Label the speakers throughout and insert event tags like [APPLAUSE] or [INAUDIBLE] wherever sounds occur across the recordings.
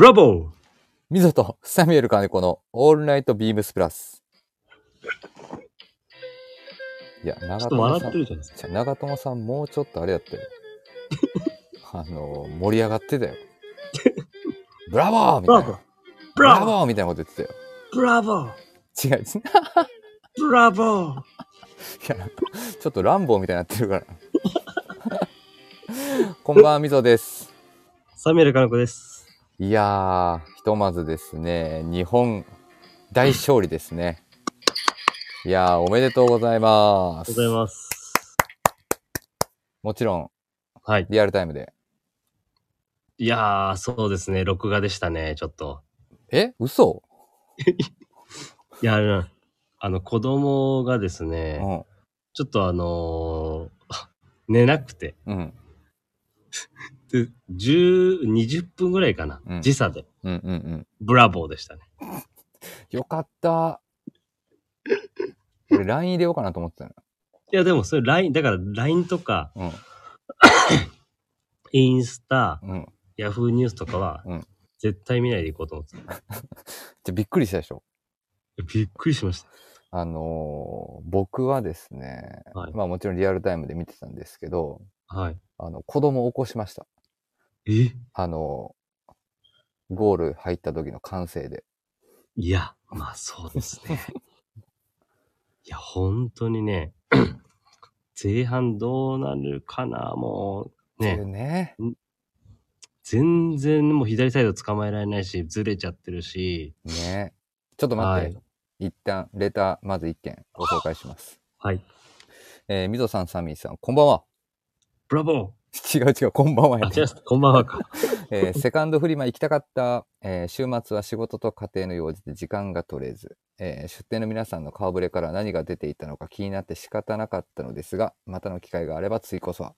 Speaker 1: ブラボー
Speaker 2: ミゾとサミュエル金子のオールナイトビームスプラス。いや、長友さん長友さんもうちょっとあれやったよ。[LAUGHS] あの、盛り上がってたよ。ブラボーみたいな。
Speaker 1: ブラボー
Speaker 2: みたいなこと言ってたよ。
Speaker 1: ブラボー
Speaker 2: 違う。い [LAUGHS]
Speaker 1: ブラボー
Speaker 2: や、なんかちょっとランボーみたいになってるから。[LAUGHS] こんばんは、みぞです。
Speaker 1: サミュエル金子です。
Speaker 2: いやー、ひとまずですね、日本大勝利ですね。いやー、おめでとうございま
Speaker 1: お
Speaker 2: す。
Speaker 1: ございます。
Speaker 2: もちろん、
Speaker 1: はい。
Speaker 2: リアルタイムで。
Speaker 1: いやー、そうですね。録画でしたね、ちょっと。
Speaker 2: え？嘘？[LAUGHS]
Speaker 1: いや、あの、あの子供がです
Speaker 2: う
Speaker 1: ね、
Speaker 2: ん。
Speaker 1: ちょっとあのー [LAUGHS] 寝なくて。
Speaker 2: うん。
Speaker 1: で、10、20分ぐらいかな。
Speaker 2: うん
Speaker 1: 時差で。
Speaker 2: うんうんうん。
Speaker 1: ブラボーでしたね。[LAUGHS]
Speaker 2: よかった。俺 LINE 入れようかなと思ってたの。
Speaker 1: いや、でもそれ LINE、だから LINE とか、
Speaker 2: うん。[COUGHS]
Speaker 1: インスタ、
Speaker 2: うん。
Speaker 1: ヤフーニュースとかは、
Speaker 2: うん
Speaker 1: 絶対見ないでいこうと思ってた。[LAUGHS]
Speaker 2: じゃびっくりしたでしょ？
Speaker 1: びっくりしました。
Speaker 2: あのー僕はですね、
Speaker 1: はい
Speaker 2: まあもちろんリアルタイムで見てたんですけど、
Speaker 1: はい。
Speaker 2: あの、子供を起こしました。
Speaker 1: え？
Speaker 2: あのーゴール入った時の歓声で。
Speaker 1: いや、まあそうですね。[LAUGHS] いや、本当にね、前半どうなるかな、もう、ね、
Speaker 2: ね。
Speaker 1: 全然もう左サイド捕まえられないし、ずれちゃってるし、
Speaker 2: ね。ちょっと待って。
Speaker 1: は
Speaker 2: 一旦、レター、まず一件ご紹介します。
Speaker 1: はい。
Speaker 2: えー、みぞさん、サミーさん、こんばんは。
Speaker 1: ブラボ [LAUGHS]
Speaker 2: 違う違う、こんばんはやね。
Speaker 1: こんばんはか。[LAUGHS]
Speaker 2: えーセカンドフリマ行きたかった、えー週末は仕事と家庭の用事で時間が取れず、えー出店の皆さんの顔ぶれから何が出ていたのか気になって仕方なかったのですが、またの機会があれば次こそは。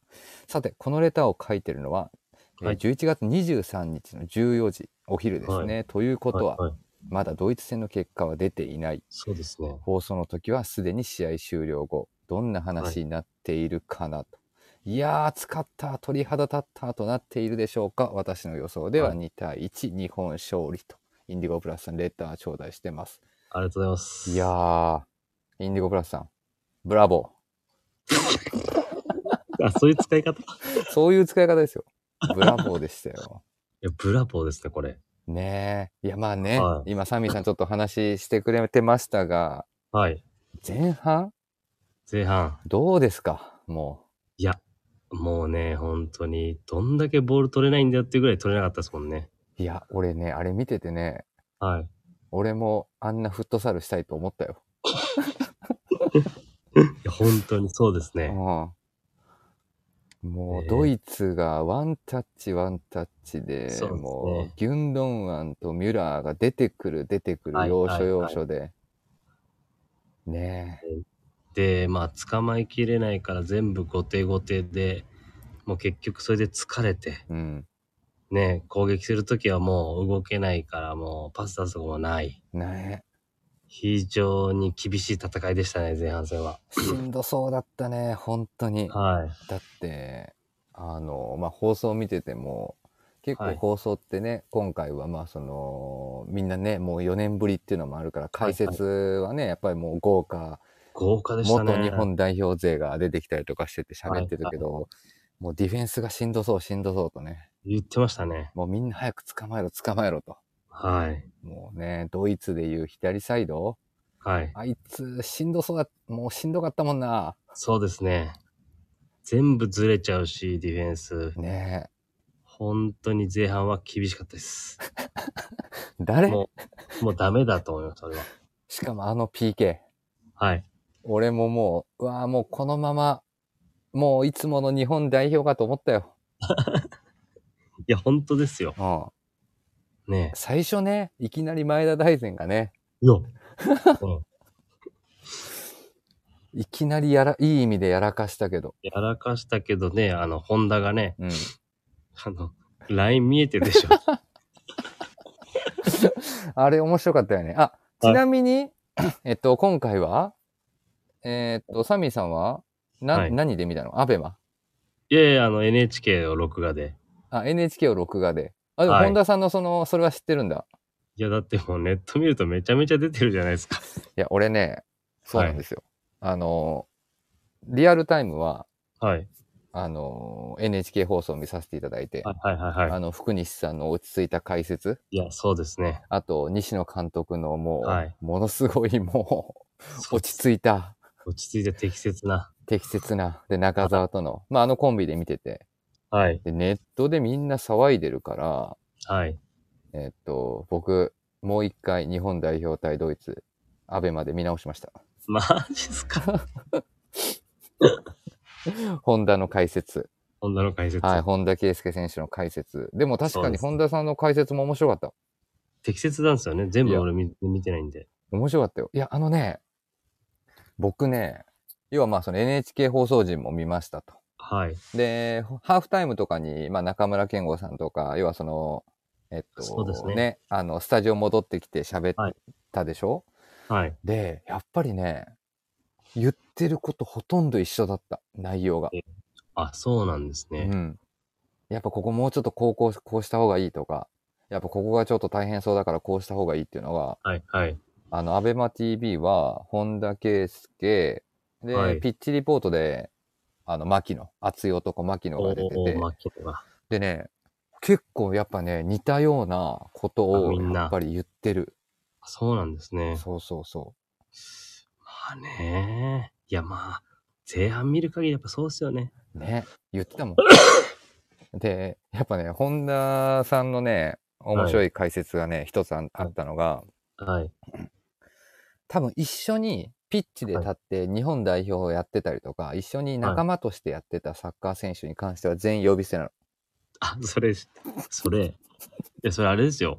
Speaker 2: さて、このレターを書いてるのは、えー
Speaker 1: はい
Speaker 2: 11月23日の14時、お昼ですね。ということは、
Speaker 1: いい
Speaker 2: まだドイツ戦の結果は出ていない。
Speaker 1: そうですね。
Speaker 2: 放送の時はすでに試合終了後、どんな話になっているかなと。い、やー、暑かった、鳥肌立ったとなっているでしょうか？私の予想では
Speaker 1: はい
Speaker 2: 2対1、日本勝利と。インディゴプラスさん、レター頂戴してます。
Speaker 1: ありがとうございます。
Speaker 2: いやー、インディゴプラスさん、ブラボ [LAUGHS]
Speaker 1: あ、そういう使い方？い
Speaker 2: ー。そういう使い方ですよ。ブラボーでしたよ。[LAUGHS]
Speaker 1: や、ブラボーですね、これ。
Speaker 2: ねえ。いや、まあね、
Speaker 1: はい
Speaker 2: 今、サミーさんちょっと話してくれてましたが、
Speaker 1: はい。
Speaker 2: 前半？
Speaker 1: 前半。
Speaker 2: どうですか？も
Speaker 1: いや、もうね、本当に、どんだけボール取れないんだよっていうぐらい取れなかったですもんね。
Speaker 2: う。いや、俺ね、あれ見ててね、
Speaker 1: はい。
Speaker 2: 俺もあんなフットサルしたいと思ったよ。[LAUGHS]
Speaker 1: いや、本当にそうですね。
Speaker 2: うんもうドイツがワンタッチワンタッチで、
Speaker 1: そうですね
Speaker 2: もうギュンドンアンとミュラーが出てくる出てくる
Speaker 1: はい
Speaker 2: 要所要
Speaker 1: はい
Speaker 2: 所で。ねえ。
Speaker 1: で、まあ、捕まえきれないから全部後手後手で、もう結局それで疲れて、
Speaker 2: うん。
Speaker 1: ね、攻撃するときはもう動けないから、もうパス出すとこもない。
Speaker 2: ね
Speaker 1: 非常に厳しい戦いでしたね、前半戦は。
Speaker 2: え。しんどそうだったね、本当に。
Speaker 1: はい。
Speaker 2: だって、あの、まあ、放送見てても、結構
Speaker 1: はい
Speaker 2: 放送ってね、今回はまあその、みんなね、もう4年ぶりっていうのもあるから、解説はね、やっぱりもう豪華、
Speaker 1: 豪華でしたね。
Speaker 2: 元日本代表勢が出てきたりとかしてて喋ってるけど、もうディフェンスがしんどそう、しんどそうとね、
Speaker 1: 言ってましたね。
Speaker 2: もうみんな早く捕まえろ、捕まえろと。
Speaker 1: はい。
Speaker 2: もうね、ドイツでいう左サイド、
Speaker 1: はい。
Speaker 2: あいつしんどそうだ、もうしんどかったもんな。
Speaker 1: そうですね。全部ずれちゃうし、ディフェンス。
Speaker 2: ね
Speaker 1: 本当に前半は厳しかったです。
Speaker 2: え。[LAUGHS] 誰？
Speaker 1: もう、もうダメだと思います、それは。
Speaker 2: しかもあの PK。
Speaker 1: はい。
Speaker 2: 俺ももう、うわぁ、もうこのまま、もういつもの日本代表かと思ったよ。[LAUGHS]
Speaker 1: いや、本当ですよ。
Speaker 2: うん。
Speaker 1: ね
Speaker 2: 最初ね、いきなり前田大然がね、
Speaker 1: え。いや。[LAUGHS] うん
Speaker 2: いきなりやら、いい意味でやらかしたけど。
Speaker 1: やらかしたけどね、あの、ホンダがね、
Speaker 2: うん。
Speaker 1: あの、ライン見えてるでしょ。[LAUGHS]
Speaker 2: あれ面白かったよね。あ、
Speaker 1: はい
Speaker 2: ちなみに、えっと、今回は、えーっと、サミーさんは、な、
Speaker 1: はい
Speaker 2: 何で見たの？アベマ？
Speaker 1: いやいや、あの、NHK を録画で。
Speaker 2: あ、NHK を録画で。あ、でも、
Speaker 1: はい
Speaker 2: 本田さんのその、それは知ってるんだ。
Speaker 1: いや、だってもうネット見るとめちゃめちゃ出てるじゃないですか。[LAUGHS]
Speaker 2: いや、俺ね、そうなんですよ。あの、リアルタイムは、
Speaker 1: はい。
Speaker 2: あの、NHK 放送を見させていただいて、
Speaker 1: はいはいはいは
Speaker 2: あの、福西さんの落ち着いた解説、
Speaker 1: い。いや、そうですね。
Speaker 2: あと、西野監督のもう、
Speaker 1: はい
Speaker 2: ものすごいもう、
Speaker 1: そう
Speaker 2: 落ち着いた、
Speaker 1: 落ち着いて適切な。
Speaker 2: 適切な、で、中澤との、まあ、あのコンビで見てて、
Speaker 1: はい。
Speaker 2: で、ネットでみんな騒いでるから、
Speaker 1: はい。
Speaker 2: えっと、僕、もう一回日本代表対ドイツ、アベまで見直しました。
Speaker 1: マジっすか？[LAUGHS]
Speaker 2: 本田の解説。
Speaker 1: 本田の解説。
Speaker 2: はい、本田圭佑選手の解説。でも確かに本田さんの解説も面白かった。
Speaker 1: 適切なんですよね。全部俺見見てないんで。
Speaker 2: 面白かったよ。いや、あのね、僕ね、要はまあその NHK 放送陣も見ましたと。
Speaker 1: はい。
Speaker 2: で、ハーフタイムとかに、まあ中村健吾さんとか、要はその、えっと、
Speaker 1: そうですね
Speaker 2: あの、スタジオ戻ってきて喋
Speaker 1: はい
Speaker 2: ったでしょ、
Speaker 1: はい。
Speaker 2: で、やっぱりね、言ってることほとんど一緒だった、内容が。
Speaker 1: あ、そうなんですね。
Speaker 2: うん。やっぱここもうちょっとこうこうこうした方がいいとか、やっぱここがちょっと大変そうだからこうした方がいいっていうのが、
Speaker 1: はいはい。
Speaker 2: あの、アベマ TV は、本田圭佑、で、
Speaker 1: はい
Speaker 2: ピッチリポートで、あの、牧野、熱い男牧野が出てて。でね、結構やっぱね、似たようなことを
Speaker 1: あみんな
Speaker 2: やっぱり言ってる。
Speaker 1: そうなんですね。
Speaker 2: そうそうそ
Speaker 1: まあね。いやまあ、前半見る限りやっぱそうですよね。
Speaker 2: う。ね、言ってたもん。[COUGHS] で、やっぱね、本田さんのね、面白い解説がね、一つああったのが、
Speaker 1: はい。
Speaker 2: 多分一緒にピッチで立って日本代表をやってたりとか、一緒に仲間としてやってたサッカー選手に関しては全員呼び捨てなの。
Speaker 1: あ、それ、それ。いや、それあれですよ。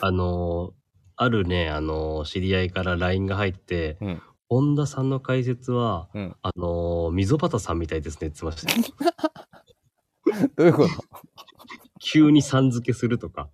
Speaker 1: あのーあるね、あのー知り合いから LINE が入って、
Speaker 2: うん
Speaker 1: 本田さんの解説は、
Speaker 2: うん
Speaker 1: あのー溝端さんみたいですねって言ってました。[LAUGHS]
Speaker 2: どういうこと？[LAUGHS]
Speaker 1: 急にさん付けするとか。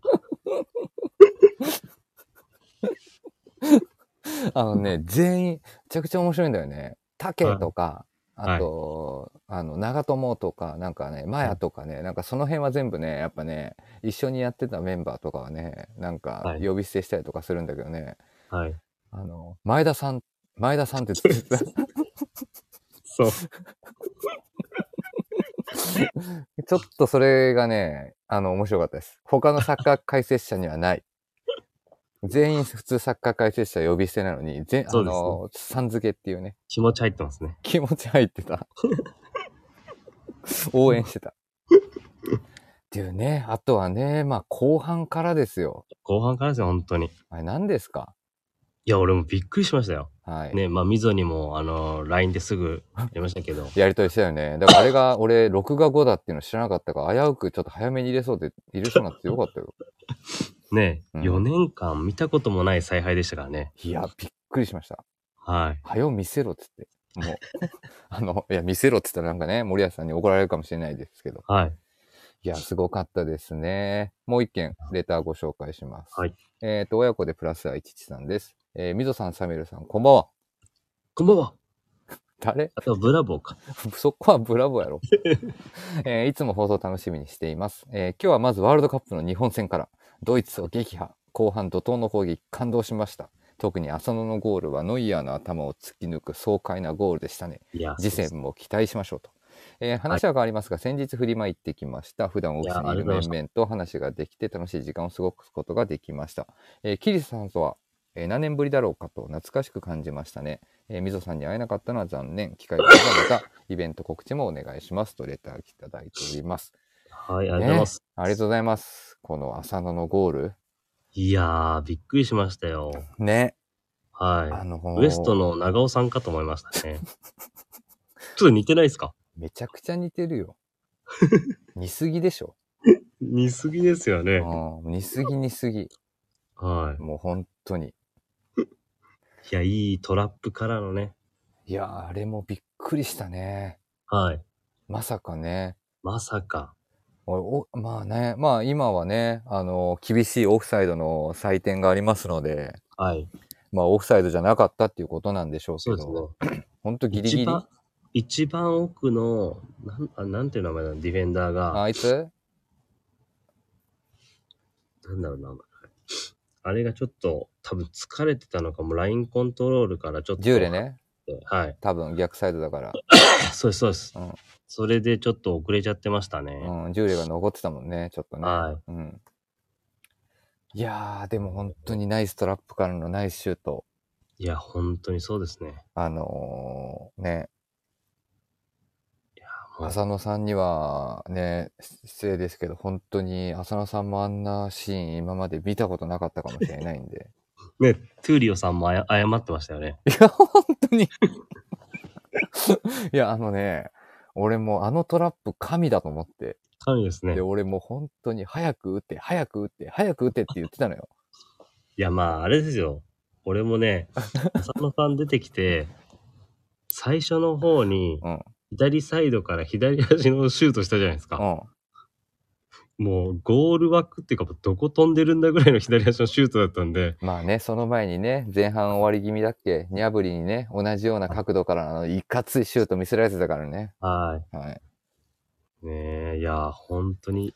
Speaker 1: [LAUGHS]
Speaker 2: あのね、全員、めちゃくちゃ面白いんだよね。竹とか、
Speaker 1: はい
Speaker 2: あと、あの、長友とか、なんかね、マヤとかね、なんかその辺は全部ね、やっぱね、一緒にやってたメンバーとかはね、なんか
Speaker 1: はい
Speaker 2: 呼び捨てしたりとかするんだけどね、
Speaker 1: はい。
Speaker 2: あの、前田さん、前田さんって言ってた。[LAUGHS]
Speaker 1: そう。[LAUGHS]
Speaker 2: ちょっとそれがね、あの、面白かったです。他のサッカー解説者にはない。全員普通サッカー解説者呼び捨てなのに、全、あの、さん付けっていうね、
Speaker 1: 気持ち入ってますね。
Speaker 2: 気持ち入ってた。[LAUGHS] 応援してた。っていうね、あとはね、まあ後半からですよ。
Speaker 1: 後半からですよ、本当に。い
Speaker 2: あれ何ですか？
Speaker 1: や、俺もびっくりしましたよ。
Speaker 2: はい。
Speaker 1: ね、まあ、溝にも、あのー LINE ですぐやりましたけど。[LAUGHS]
Speaker 2: やりとりしたよね。だからあれが、[LAUGHS] 俺、録画後だっていうの知らなかったから、危うくちょっと早めに入れそうで、入れそうになってよかったよ。[LAUGHS]
Speaker 1: ね、
Speaker 2: うん
Speaker 1: 4年間見たこともない采配でしたからね。
Speaker 2: いや、びっくりしました。
Speaker 1: はい。
Speaker 2: はよ見せろっつって。もう、あの、いや、見せろっつったらなんかね、森保さんに怒られるかもしれないですけど。
Speaker 1: はい。
Speaker 2: いや、すごかったですね。もう一件、レターご紹介します。
Speaker 1: はい。
Speaker 2: えっ、と、親子でプラス愛父さんです。えー、みぞさん、サミュエルさん、こんばんは。
Speaker 1: こんばんは。
Speaker 2: 誰？
Speaker 1: あと、ブラボーか。[LAUGHS]
Speaker 2: そこはブラボーやろ。[LAUGHS] えーいつも放送楽しみにしています、えー今日はまずワールドカップの日本戦から、ドイツを撃破、後半怒涛の攻撃、感動しました。特に浅野のゴールはノイヤーの頭を突き抜く爽快なゴールでしたね。次戦も期待しましょうと。えー話は変わりますが、先日フリマ行ってきました。普段オフィスにいる面々と話ができて楽しい時間を過ごすことができました。えーキリスさんとは、えー何年ぶりだろうかと懐かしく感じましたね。えー、みぞさんに会えなかったのは残念。機会があればまた [LAUGHS] イベント告知もお願いしますとレターいただいております。
Speaker 1: はい、ありがとうございます。
Speaker 2: ありがとうございます。この浅野のゴール。
Speaker 1: いやー、びっくりしましたよ。
Speaker 2: ね。
Speaker 1: はい。
Speaker 2: あの
Speaker 1: ウエストの長尾さんかと思いましたね。[LAUGHS] ちょっと似てないですか？
Speaker 2: めちゃくちゃ似てるよ。[LAUGHS] 似すぎでしょ。
Speaker 1: 似すぎですよね。
Speaker 2: うん、似すぎ似すぎ。
Speaker 1: は
Speaker 2: もう本当に。
Speaker 1: い。いや、いいトラップからのね。
Speaker 2: いや、あれもびっくりしたね。
Speaker 1: はい。
Speaker 2: まさかね。
Speaker 1: まさか。
Speaker 2: 俺おまあね、まあ今はね、あの、厳しいオフサイドの採点がありますので、
Speaker 1: はい。
Speaker 2: まあオフサイドじゃなかったっていうことなんでしょうけ
Speaker 1: そうです
Speaker 2: ど、
Speaker 1: ね。[CLEARS THROAT]
Speaker 2: 本当ギリギリ。
Speaker 1: 一番、一番奥の、なん、あなんていう名前なの？ディフェンダーが、
Speaker 2: あいつ？
Speaker 1: なんだろうな。あれがちょっと、多分疲れてたのかも、ラインコントロールからちょっと。
Speaker 2: ジューレ。ね。
Speaker 1: はい。
Speaker 2: 多分逆サイドだから。
Speaker 1: そうです、そうです。
Speaker 2: うん
Speaker 1: それでちょっと遅れちゃってましたね。
Speaker 2: うん、ジューレが残ってたもんね、ちょっとね。
Speaker 1: は
Speaker 2: うん。いやー、でも本当にナイストラップからのナイスシュート。
Speaker 1: い。いや、本当にそうですね。
Speaker 2: あのー、ね、浅野さんにはね、失礼ですけど、本当に浅野さんもあんなシーン今まで見たことなかったかもしれないんで。[LAUGHS]
Speaker 1: ね、トゥーリオさんもあや謝ってましたよね。
Speaker 2: いや、[LAUGHS] 本当に。[LAUGHS] いや、あのね、俺もあのトラップ神だと思って。
Speaker 1: 神ですね
Speaker 2: で、。俺もう本当に早く打って、早く打って、早く打ってって言ってたのよ。
Speaker 1: いや、まあ、あれですよ。俺もね、浅野さん出てきて、最初の方に
Speaker 2: うん、
Speaker 1: 左サイドから左足のシュートしたじゃないですか。
Speaker 2: うん。
Speaker 1: もう、ゴール枠っていうか、どこ飛んでるんだぐらいの左足のシュートだったんで、
Speaker 2: まあね、その前にね、前半終わり気味だっけ、ニャブリにね、同じような角度からあの、いかついシュート見せられてたからね。
Speaker 1: は
Speaker 2: はい。
Speaker 1: い。ねえ、いや、本当に、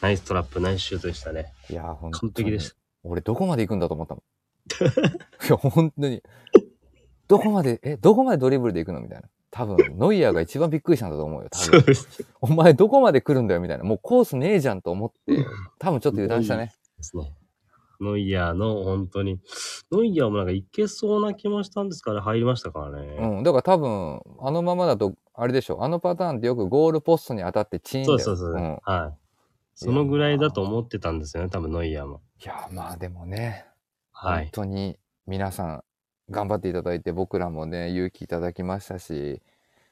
Speaker 1: ナイストラップ、ナイスシュートでしたね。
Speaker 2: いやー、ほんと
Speaker 1: 完璧でした。
Speaker 2: 俺どこまで行くんだと思ったもん。[LAUGHS] いや、本当に。どこまで、え、どこまでドリブルで行くのみたいな。多分、ノイヤーが一番びっくりしたんだと思うよ。多分。お前どこまで来るんだよみたいな。もうコースねえじゃんと思って、多分ちょっと油断したね。
Speaker 1: ですね。ノイヤーの本当に、ノイヤーもなんかいけそうな気もしたんですから入りましたからね。
Speaker 2: うん。だから多分、あのままだと、あれでしょ。あのパターンってよくゴールポストに当たってチーン。
Speaker 1: そうそうそう。
Speaker 2: ん。
Speaker 1: はい。そのぐらいだと思ってたんですよね、多分ノイヤーも。
Speaker 2: いや、まあでもね、本
Speaker 1: はい。
Speaker 2: 当に皆さん頑張っていただいて、僕らもね、勇気いただきましたし、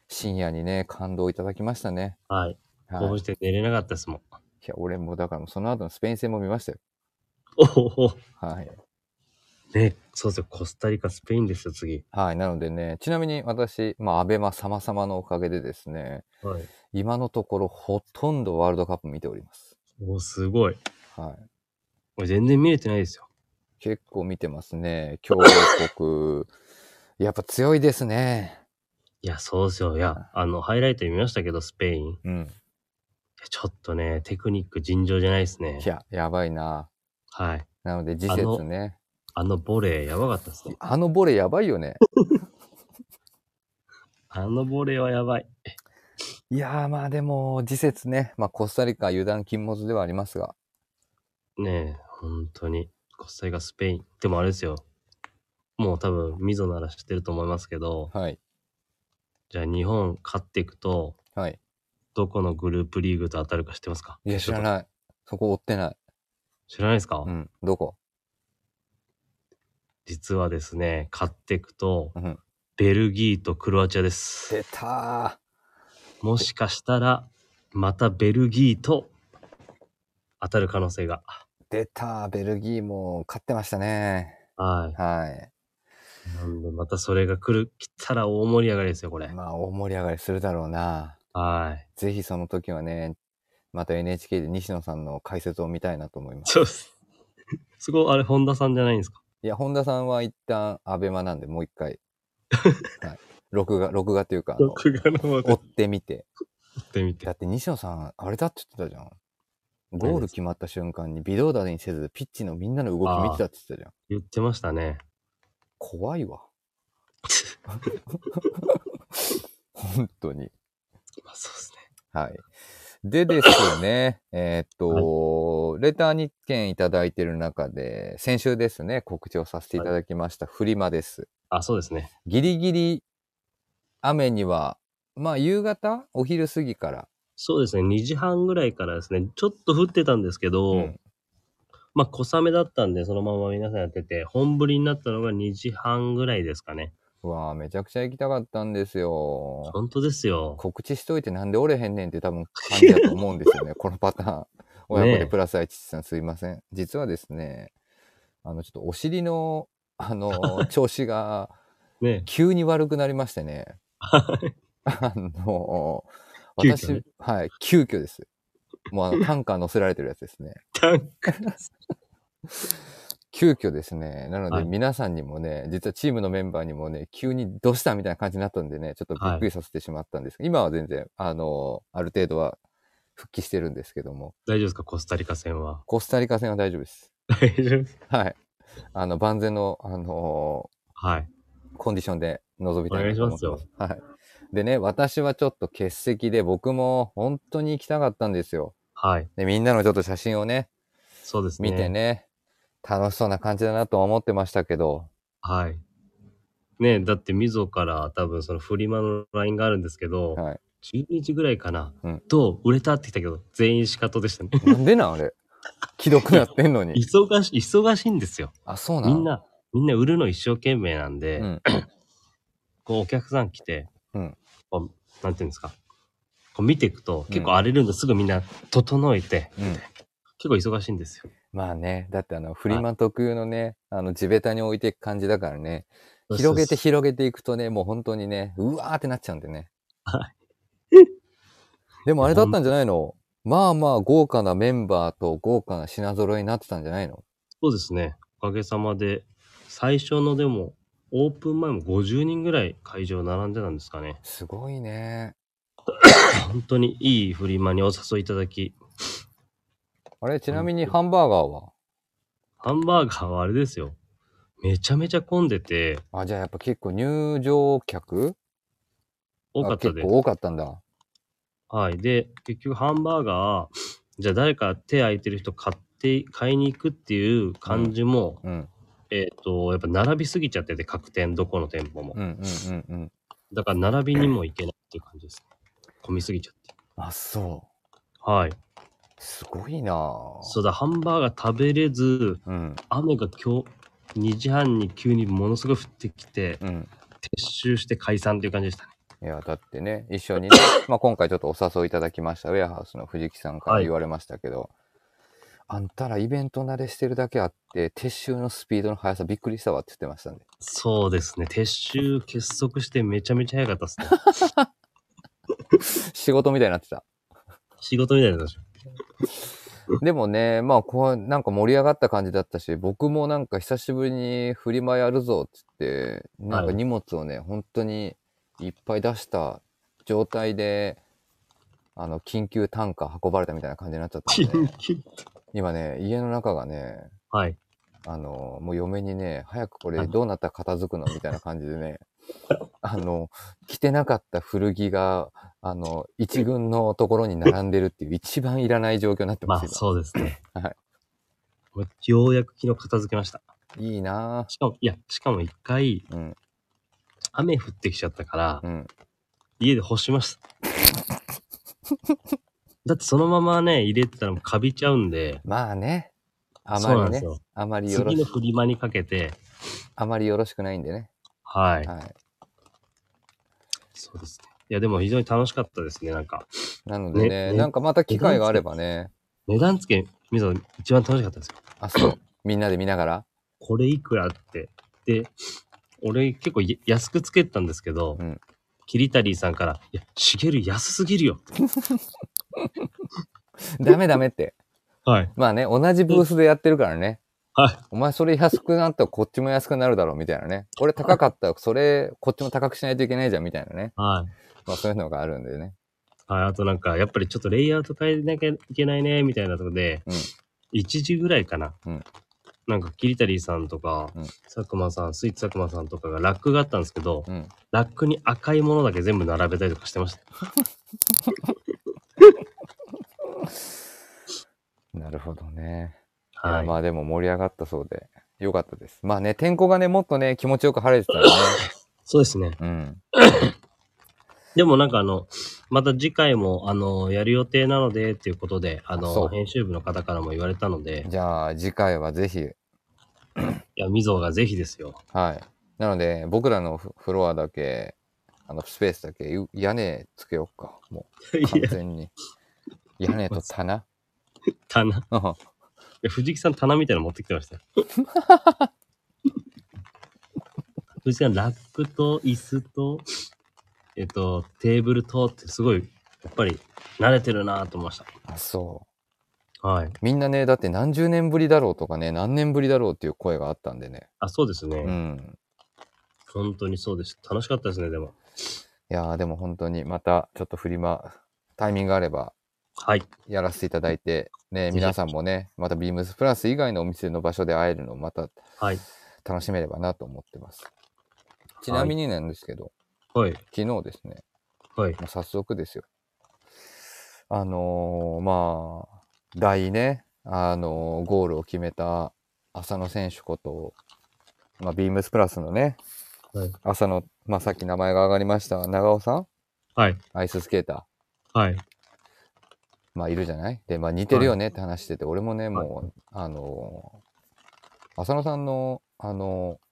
Speaker 2: 深夜にね、感動いただきましたね。
Speaker 1: はい。
Speaker 2: はい、
Speaker 1: 興奮して寝れなかったですもん。
Speaker 2: いや、俺もだからその後のスペイン戦も見ましたよ。
Speaker 1: おお
Speaker 2: はい。
Speaker 1: ね、そうですよ。コスタリカ、スペインですよ、次。
Speaker 2: はい。なのでね、ちなみに私、まあ、アベマ様々のおかげでですね、
Speaker 1: はい。
Speaker 2: 今のところほとんどワールドカップ見ております。
Speaker 1: おすごい。
Speaker 2: はい。
Speaker 1: 俺全然見れてないですよ。
Speaker 2: 結構見てますね。強国。やっぱ強いですね。
Speaker 1: いや、そうですよ。いや、あの、ハイライト見ましたけど、スペイン。い
Speaker 2: うん。
Speaker 1: やちょっとね、テクニック尋常じゃないですね
Speaker 2: い。や、やばいな。
Speaker 1: はい。
Speaker 2: なので、次節ね。
Speaker 1: あのボレー、やばかったですね。
Speaker 2: あのボレーやばいよね。[LAUGHS]
Speaker 1: あのボレーはやばい。
Speaker 2: いやー、まあでも、次節ね。まあ、コスタリカ油断禁物ではありますが。
Speaker 1: ねえ、本当に。コスタリカ、スペイン。でもあれですよ。もう多分、ミゾなら知ってると思いますけど、
Speaker 2: はい。
Speaker 1: じゃあ日本勝っていくと、
Speaker 2: はい。
Speaker 1: どこのグループリーグと当たるか知ってますか？
Speaker 2: いや、知ら
Speaker 1: い。
Speaker 2: ない。そこ追ってない。
Speaker 1: 知らないですか、
Speaker 2: うん。どこ？
Speaker 1: 実はですね、勝っていくと、
Speaker 2: うん。
Speaker 1: ベルギーとクロアチアです。
Speaker 2: 出た
Speaker 1: もしかしたら、またベルギーと当たる可能性が。
Speaker 2: ー。出たベルギーも勝ってましたね。
Speaker 1: はい。
Speaker 2: はい。
Speaker 1: なんで、またそれが来る、来たら大盛り上がりですよ、これ。
Speaker 2: まあ、大盛り上がりするだろうな。
Speaker 1: はい。
Speaker 2: ぜひその時はね、また NHK で西野さんの解説を見たいなと思います。
Speaker 1: そうです。すごい、あれ、本田さんじゃないんですか？
Speaker 2: いや、本田さんは一旦アベマなんでもう一回、[LAUGHS] はい、録画、録画っていうか、
Speaker 1: 録画の
Speaker 2: 追ってみて。[LAUGHS]
Speaker 1: ってみて。
Speaker 2: だって西野さん、あれだって言ってたじゃん。ゴール決まった瞬間に微動だにせず、ピッチのみんなの動き見てたって言ってたじゃん。
Speaker 1: 言ってましたね。
Speaker 2: 怖いわ。本当に。
Speaker 1: まあ、そうですね。
Speaker 2: はい。でですね、[COUGHS] えーっと、レター日券いただいてる中で、先週ですね、告知をさせていただきました、フリマです。
Speaker 1: あ、そうですね。
Speaker 2: ギリギリ雨には、まあ夕方？お昼過ぎから、
Speaker 1: そうですね。2時半ぐらいからですね、ちょっと降ってたんですけど、
Speaker 2: うん
Speaker 1: まあ、小雨だったんで、そのまま皆さんやってて、本降りになったのが2時半ぐらいですかね。
Speaker 2: うわあめちゃくちゃ行きたかったんですよ。
Speaker 1: 本当ですよ。
Speaker 2: 告知しといてなんで折れへんねんって多分感じだと思うんですよね、[LAUGHS] このパターン。親子でプラス愛父さんすいません。実はですね、あのちょっとお尻の、あの、[LAUGHS] 調子が
Speaker 1: ね。
Speaker 2: 急に悪くなりましてね。あの、私、
Speaker 1: ね
Speaker 2: はい、急遽です。もうあの、[LAUGHS] タンカー乗せられてるやつですね。
Speaker 1: タンク
Speaker 2: 急遽ですね。なの
Speaker 1: はい
Speaker 2: で皆さんにもね、実はチームのメンバーにもね、急にどうしたみたいな感じになったんでね、ちょっとびっくりさせてしまったんですが、今は全然、あの、ある程度は復帰してるんですけども、
Speaker 1: 大丈夫ですか？コスタリカ戦は。
Speaker 2: コスタリカ戦は大丈夫です。
Speaker 1: 大丈夫です。
Speaker 2: はい。あの、万全の、あの
Speaker 1: はい。
Speaker 2: ーコンディションで臨みたいなと思って
Speaker 1: お願いし
Speaker 2: はい。でね、私はちょっと欠席で、僕も本当に行きたかったんですよ。
Speaker 1: はい。
Speaker 2: で、みんなのちょっと写真をね、
Speaker 1: そうですね。
Speaker 2: 見て。ね、楽しそうな感じだなとは思ってましたけど、
Speaker 1: はい。ねだってみぞから多分そのフリマの LINE があるんですけど、
Speaker 2: はい。
Speaker 1: 12日ぐらいかな。
Speaker 2: うん
Speaker 1: どう売れたってきたけど、全員シカトでしたね。
Speaker 2: なんでなんあれ？[LAUGHS] 既読なってんのに。
Speaker 1: 忙しい、忙しいんですよ。
Speaker 2: あ、そうなん
Speaker 1: みん。な、みんな売るの一生懸命なんで、
Speaker 2: うん。
Speaker 1: こうお客さん来て、
Speaker 2: うん
Speaker 1: こうなんていうんですか。こう見ていくと結構荒れるんですぐみんな整えて、
Speaker 2: うん。
Speaker 1: 結構忙しいんですよ。
Speaker 2: まあね、だってあの、フリマ特有のね、あの、地べたに置いていく感じだからね、広げて広げていくとね、もう本当にね、うわーってなっちゃうんでね。
Speaker 1: は
Speaker 2: でもあれだったんじゃないの？まあまあ豪華なメンバーと豪華な品揃えになってたんじゃないの？
Speaker 1: そうですね。おかげさまで、最初のでも、オープン前も50人ぐらい会場並んでたんですかね。
Speaker 2: すごいね。
Speaker 1: 本当にいいフリマにお誘いいただき、
Speaker 2: あれ、ちなみにハンバーガーは？
Speaker 1: ハンバーガーはあれですよ。めちゃめちゃ混んでて、
Speaker 2: あ、じゃあやっぱ結構入場客？あ
Speaker 1: 多かったです。
Speaker 2: 結構多かったんだ。
Speaker 1: はい。で、結局ハンバーガー、じゃあ誰か手空いてる人買って、買いに行くっていう感じも、
Speaker 2: うん。
Speaker 1: えっ、と、やっぱ並びすぎちゃってて、各店、どこの店舗も。
Speaker 2: うんうんうんうん。
Speaker 1: だから並びにも行けないっていう感じです。混みすぎちゃって。
Speaker 2: あ、そ
Speaker 1: はい。
Speaker 2: う。すごいなぁ
Speaker 1: そうだ、ハンバーガー食べれず、
Speaker 2: うん。
Speaker 1: 雨が今日、2時半に急にものすごい降ってきて、
Speaker 2: うん。
Speaker 1: 撤収して解散っていう感じでしたね。
Speaker 2: いや、だってね、一緒にね、[COUGHS] まあ今回ちょっとお誘いいただきました、ウェアハウスの藤木さんから
Speaker 1: はい
Speaker 2: 言われましたけど、あんたらイベント慣れしてるだけあって、撤収のスピードの速さびっくりしたわって言ってましたんで。
Speaker 1: そうですね。撤収結束してめちゃめちゃ早かったですね。[LAUGHS]
Speaker 2: 仕事みたいになってた。
Speaker 1: 仕事みたいなったで
Speaker 2: もね、まあこう、なんか盛り上がった感じだったし、僕もなんか久しぶりにフリマやるぞっつって、なんか荷物をね、本当にいっぱい出した状態で、あの、緊急単価運ばれたみたいな感じになっちゃったんで、今ね、家の中がね、
Speaker 1: はい。
Speaker 2: あの、もう嫁にね、早くこれ
Speaker 1: はい
Speaker 2: どうなったら片付くの？みたいな感じでね、[LAUGHS] あの、着てなかった古着が、あの、一軍のところに並んでるっていう一番いらない状況になってます、
Speaker 1: まあそうですね。[LAUGHS]
Speaker 2: はい。
Speaker 1: ようやく昨日片付けました。
Speaker 2: 今。いいな
Speaker 1: しかも、いや、しかも一回、
Speaker 2: ぁ。うん、
Speaker 1: 雨降ってきちゃったから、
Speaker 2: うん。
Speaker 1: 家で干しました。[LAUGHS] だってそのままね、入れてたらもうカビちゃうんで、
Speaker 2: まあね。あまりね
Speaker 1: そうなんです。よ。
Speaker 2: あまりよろ
Speaker 1: 次の
Speaker 2: し
Speaker 1: フリマにかけて、
Speaker 2: あまりよろしくないんでね。
Speaker 1: はい。
Speaker 2: はい。
Speaker 1: そうですね。いや、でも非常に楽しかったですね。なんか、
Speaker 2: なのでね、
Speaker 1: ねね
Speaker 2: なんかまた機会があればね、
Speaker 1: 値段付け、みぞ、一番楽しかったですよ。
Speaker 2: あ、そう。みんなで見ながら？
Speaker 1: これいくらって。で、俺結構や安くつけてたんですけど、
Speaker 2: うん
Speaker 1: キリタリーさんから、いや、しげる安すぎるよ。[LAUGHS] [LAUGHS]
Speaker 2: ダメダメって。
Speaker 1: はい。
Speaker 2: まあね、同じブースでやってるからね。
Speaker 1: はい。
Speaker 2: お前それ安くなったらこっちも安くなるだろうみたいなね。これ高かったらそれこっちも高くしないといけないじゃんみたいなね。
Speaker 1: はい。
Speaker 2: まあそういうのがあるんでね。
Speaker 1: はい、あとなんか、やっぱりちょっとレイアウト変えなきゃいけないね、みたいなとこで、
Speaker 2: うん
Speaker 1: 1時ぐらいかな。
Speaker 2: うん
Speaker 1: なんか、キリタリーさんとか、
Speaker 2: うん
Speaker 1: 佐久間さん、スイーツ佐久間さんとかがラックがあったんですけど、
Speaker 2: うん。
Speaker 1: ラックに赤いものだけ全部並べたりとかしてました。[LAUGHS] [LAUGHS]
Speaker 2: なるほどね。い
Speaker 1: はい。
Speaker 2: やまあでも盛り上がったそうで。よかったです。まあね、天候がね、もっとね、気持ちよく晴れてたらね。[LAUGHS]
Speaker 1: そうですね。
Speaker 2: うん。[COUGHS]
Speaker 1: でもなんかあの、また次回も、あの、やる予定なので、っていうことで、あの、編集部の方からも言われたので、
Speaker 2: じゃあ次回はぜひ、
Speaker 1: いや、みぞがぜひですよ。
Speaker 2: はい。なので、僕らのフフロアだけ、あの、スペースだけ、ゆ屋根つけようか。もう、[LAUGHS] 完全に。屋根と棚。
Speaker 1: 棚？[LAUGHS] い
Speaker 2: うん
Speaker 1: や藤木さん棚みたいなの持ってきてましたよ。[LAUGHS] 藤木さん、ラックと椅子と、えっと、テーブルとってすごい、やっぱり慣れてるなと思いまし
Speaker 2: あ、そう。
Speaker 1: た。はい。
Speaker 2: みんなね、だって何十年ぶりだろうとかね、何年ぶりだろうっていう声があったんでね。
Speaker 1: あ、そうですね。
Speaker 2: うん。
Speaker 1: 本当にそうです。楽しかったですね、でも。
Speaker 2: いやーでも本当にまたちょっとフリマ、タイミングがあれば
Speaker 1: はい。
Speaker 2: やらせていただいて、ね、
Speaker 1: ひ
Speaker 2: 皆さんもね、またビームスプラス以外のお店の場所で会えるのをまた
Speaker 1: はい。
Speaker 2: 楽しめればなと思ってます。ちなみになんですけど、
Speaker 1: はい。
Speaker 2: 昨日ですね、
Speaker 1: はい。
Speaker 2: もう早速ですよ。あのーまあ、大ね、あのーゴールを決めた浅野選手こと、まあ、ビームスプラスのね、
Speaker 1: はい
Speaker 2: 浅野、まあ、さっき名前が上がりました、長尾さん？
Speaker 1: はい。
Speaker 2: アイススケータ
Speaker 1: はい。
Speaker 2: ー。まあ、いるじゃない？で、まあ、似てるよねって話してて、俺もね、もう、あのー浅野さんの、あのー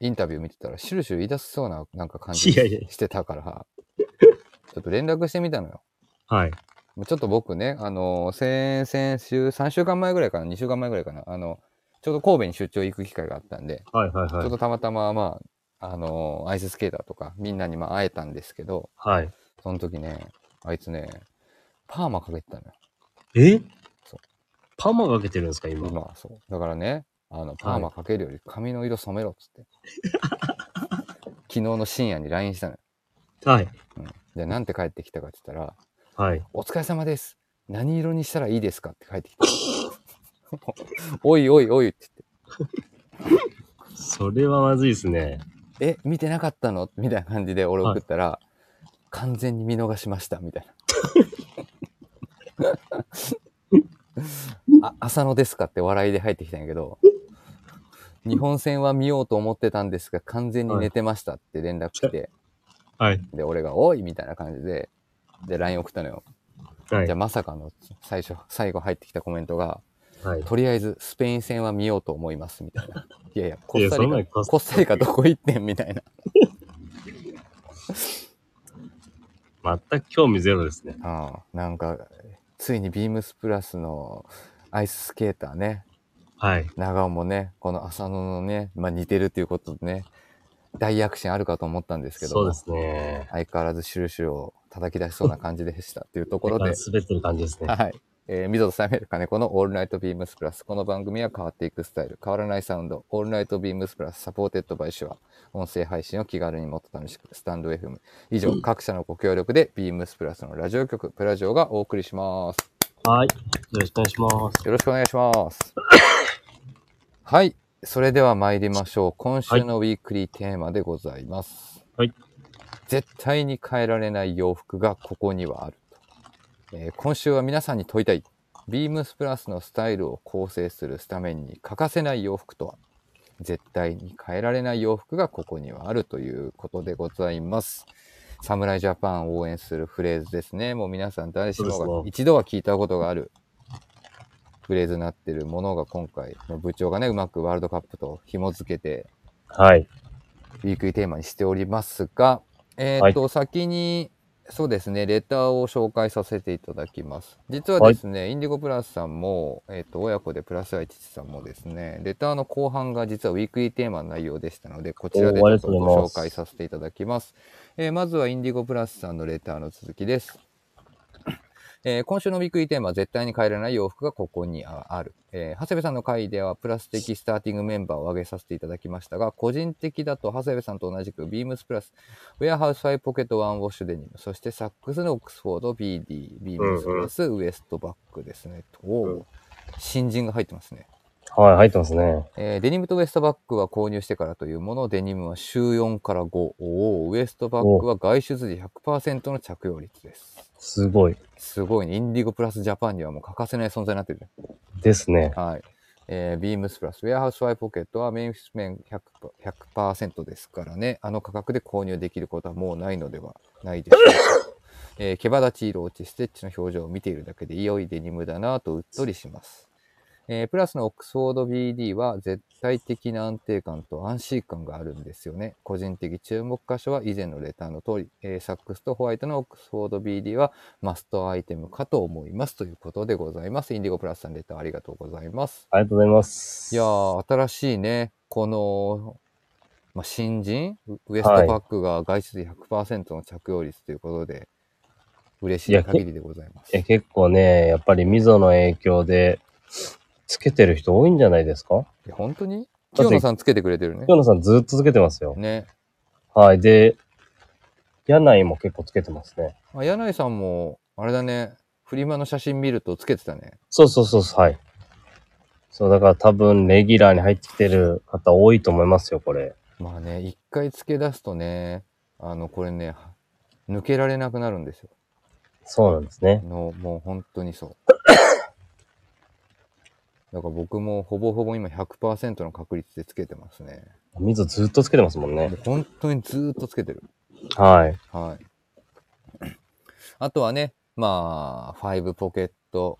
Speaker 2: インタビュー見てたら、シュルシュル言い出しそうな、なんか感じ
Speaker 1: いやいや
Speaker 2: してたから、ちょっと連絡してみたのよ。
Speaker 1: はい。
Speaker 2: ちょっと僕ね、あの先、先週、3週間前ぐらいかな、2週間前ぐらいかな、あの、ちょうど神戸に出張行く機会があったんで、
Speaker 1: はい。はい。はい
Speaker 2: ちょっと。たまたま、まあ、あのアイススケーターとか、みんなにまあ会えたんですけど、
Speaker 1: はい。
Speaker 2: その時ね、あいつね、パーマかけてたのよ。
Speaker 1: え？
Speaker 2: そう
Speaker 1: パーマかけてるんですか、今？
Speaker 2: 今はそう。だからね、あの、パーマかけるより髪の色染めろっつって。[LAUGHS] 昨日の深夜に LINE したのよ。
Speaker 1: はい。
Speaker 2: うん。で、なんて帰ってきたかって言ったら、
Speaker 1: はい。
Speaker 2: お疲れ様です。何色にしたらいいですかって帰ってきた。[LAUGHS] おいおいおいって言って。
Speaker 1: それはまずいですね。
Speaker 2: え、見てなかったの？みたいな感じで俺送ったら、完全に見逃しました、みたいな。あ、浅野ですかって笑いで入ってきたんやけど、日本戦は見ようと思ってたんですが、完全に寝てましたって連絡来て、
Speaker 1: はい。
Speaker 2: で、俺が、おいみたいな感じで、で、LINE 送ったのよ。
Speaker 1: はい
Speaker 2: じゃあ。まさかの最初、最後入ってきたコメントが、
Speaker 1: はい。
Speaker 2: とりあえずスペイン戦は見ようと思います、みたいな。[LAUGHS] いやいや、コスタリカ、
Speaker 1: そんなコス
Speaker 2: コスタリカどこ行ってんみたいな。[LAUGHS]
Speaker 1: 全く興味ゼロですね。
Speaker 2: ああなんか、ついにビームスプラスのアイススケーターね、
Speaker 1: はい。
Speaker 2: 長尾もね、この浅野のね、まあ似てるっていうことでね、大躍進あるかと思ったんですけども、
Speaker 1: そうですね。
Speaker 2: 相変わらずシュルシュルを叩き出しそうな感じでしたっていうところで、
Speaker 1: 滑ってる感じですね。
Speaker 2: はい。えー、 MZO とサミュエル金子の All Night BEAMS+。この番組は変わっていくスタイル、変わらないサウンド、 All Night BEAMS+、supported by SHURE。音声配信を気軽にもっと楽しく、スタンド FM。以上、各社のご協力で、ビームスプラスのラジオ局、プラジオがお送りします。
Speaker 1: はい。よろしくお願いします。
Speaker 2: よろしくお願いします。[COUGHS] はい。それでは参りましょう。今週の weekly テーマでございます。
Speaker 1: はい。
Speaker 2: 絶対に変えられない洋服がここにはあると。えー今週は皆さんに問いたい。ビームスプラスのスタイルを構成するスタメンに欠かせない洋服とは？絶対に変えられない洋服がここにはあるということでございます。侍ジャパンを応援するフレーズですね。もう皆さん誰しもが一度は聞いたことがあるフレーズになっているものが今回、部長がね、うまくワールドカップと紐付けて、
Speaker 1: はい。
Speaker 2: ウィークリーテーマにしておりますが、えっ、と、先に、そうですね、レターを紹介させていただきます。実はですね、インディゴプラスさんも、えっ、と、親子でプラス愛父さんもですね、レターの後半が実はウィークリーテーマの内容でしたので、こちらでちょっとご紹介させていただきます。えーまずはインディゴプラスさんのレターの続きです。えー今週のウィークリーテーマは絶対に変えられない洋服がここにあある。えー長谷部さんの回ではプラス的スターティングメンバーを挙げさせていただきましたが、個人的だと長谷部さんと同じくビームスプラス、ウェアハウス five pocket ワンウォッシュデニム、そしてサックスのオックスフォード BD、ビームスプラスウエストバッグですね。おー
Speaker 1: うん
Speaker 2: 新人が入ってますね。
Speaker 1: はい、入ってますね。
Speaker 2: えーデニムとウエストバッグは購入してからというもの、デニムは週4から5、おーウエストバッグは外出時100%の着用率です。
Speaker 1: すごい。
Speaker 2: すごいね。インディゴプラスジャパンにはもう欠かせない存在になってるね。
Speaker 1: ですね。
Speaker 2: はい。えービームスプラス、ウェアハウス five pocket はメンフィス綿 100%, 100%ですからね、あの価格で購入できることはもうないのではないでしょうか。[COUGHS] えー毛羽立ち、色落ち、ステッチの表情を見ているだけで良いデニムだなとうっとりします。えープラスのオックスフォード BD は絶対的な安定感と安心感があるんですよね。個人的注目箇所は以前のレターの通り、えーサックスとホワイトのオックスフォード BD はマストアイテムかと思いますということでございます。インディゴプラスさんレターありがとうございます。
Speaker 1: ありがとうございます。
Speaker 2: いやー、新しいね、この、まあ、新人？ウウエストバッグが外出で100%の着用率ということで、嬉し
Speaker 1: いや
Speaker 2: い限りでございます。
Speaker 1: え結構ね、やっぱり溝の影響で、つけてる人多いんじゃないですか？
Speaker 2: いや本当に？清野さんつけてくれてるね。
Speaker 1: 清野さんずっとつけてますよ。
Speaker 2: ね。
Speaker 1: はい。で、柳井も結構つけてますね。
Speaker 2: あ柳井さんも、あれだね、フリマの写真見るとつけてたね。
Speaker 1: そうそうそうそう、はい。そう、だから多分、レギュラーに入ってきてる方多いと思いますよ、これ。
Speaker 2: まあね、一回つけ出すとね、あの、これね、抜けられなくなるんですよ。
Speaker 1: そうなんですね。
Speaker 2: の、もう本当にそう。だから僕もほぼほぼ今100%の確率でつけてますね。
Speaker 1: 水ずっとつけてますもんね。
Speaker 2: 本当にずーっとつけてる。
Speaker 1: はい。
Speaker 2: はい。あとはね、まあ、5ポケット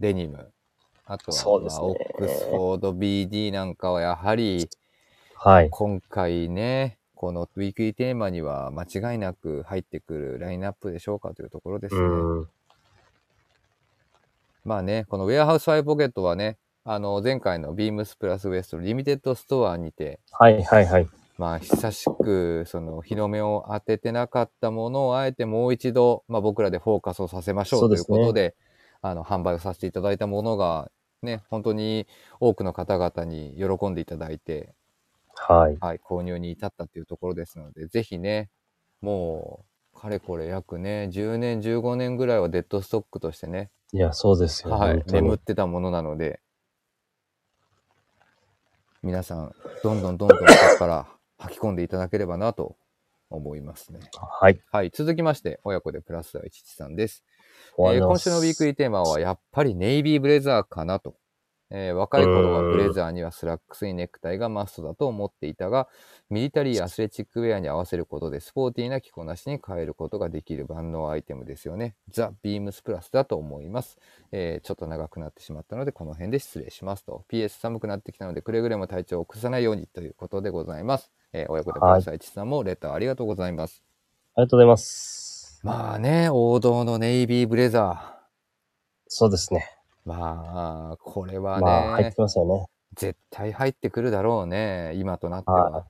Speaker 2: デニム。あとは、まあオックスフォード BD なんかはやはり、
Speaker 1: はい。
Speaker 2: 今回ね、このウィークリーテーマには間違いなく入ってくるラインナップでしょうかというところですね。
Speaker 1: うん。
Speaker 2: まあね、このウェアハウス5ポケットはね、あの、前回のビームスプラスウエストリミテッドストアにて、
Speaker 1: はいはいはい。
Speaker 2: まあ、久しく、その、日の目を当ててなかったものを、あえてもう一度、まあ、僕らでフォーカスをさせましょうという
Speaker 1: そうですね
Speaker 2: ことで、あの、販売をさせていただいたものが、ね、本当に多くの方々に喜んでいただいて、
Speaker 1: はい。
Speaker 2: はい、購入に至ったというところですので、ぜひね、もう、かれこれ約ね、10年、15年ぐらいはデッドストックとしてね、
Speaker 1: いや、そうですよ。
Speaker 2: はい
Speaker 1: 本、当に
Speaker 2: 眠ってたものなので、皆さん、どんどんどんどんここから吐き込んでいただければなと思いますね。
Speaker 1: はい。
Speaker 2: はい、続きまして、親子でプラスは一ちさんです。えー今週のウィークリーテーマはやっぱりネイビーブレザーかなと。えー若い頃はブレザーにはスラックスにネクタイがマストだと思っていたが、ミリタリーアスレチックウェアに合わせることでスポーティーな着こなしに変えることができる万能アイテムですよね。ザ・ビームスプラスだと思います。えーちょっと長くなってしまったのでこの辺で失礼しますと。PS 寒くなってきたのでくれぐれも体調を崩さないようにということでございます。えー親子でプラスは一さんもレターありがとうございます。
Speaker 1: ありがとうございます。
Speaker 2: まあね、王道のネイビーブレザー。
Speaker 1: そうですね。
Speaker 2: まあ、これはね、
Speaker 1: まあ、入ってきますよね。
Speaker 2: 絶対入ってくるだろうね、今となっては。
Speaker 1: はい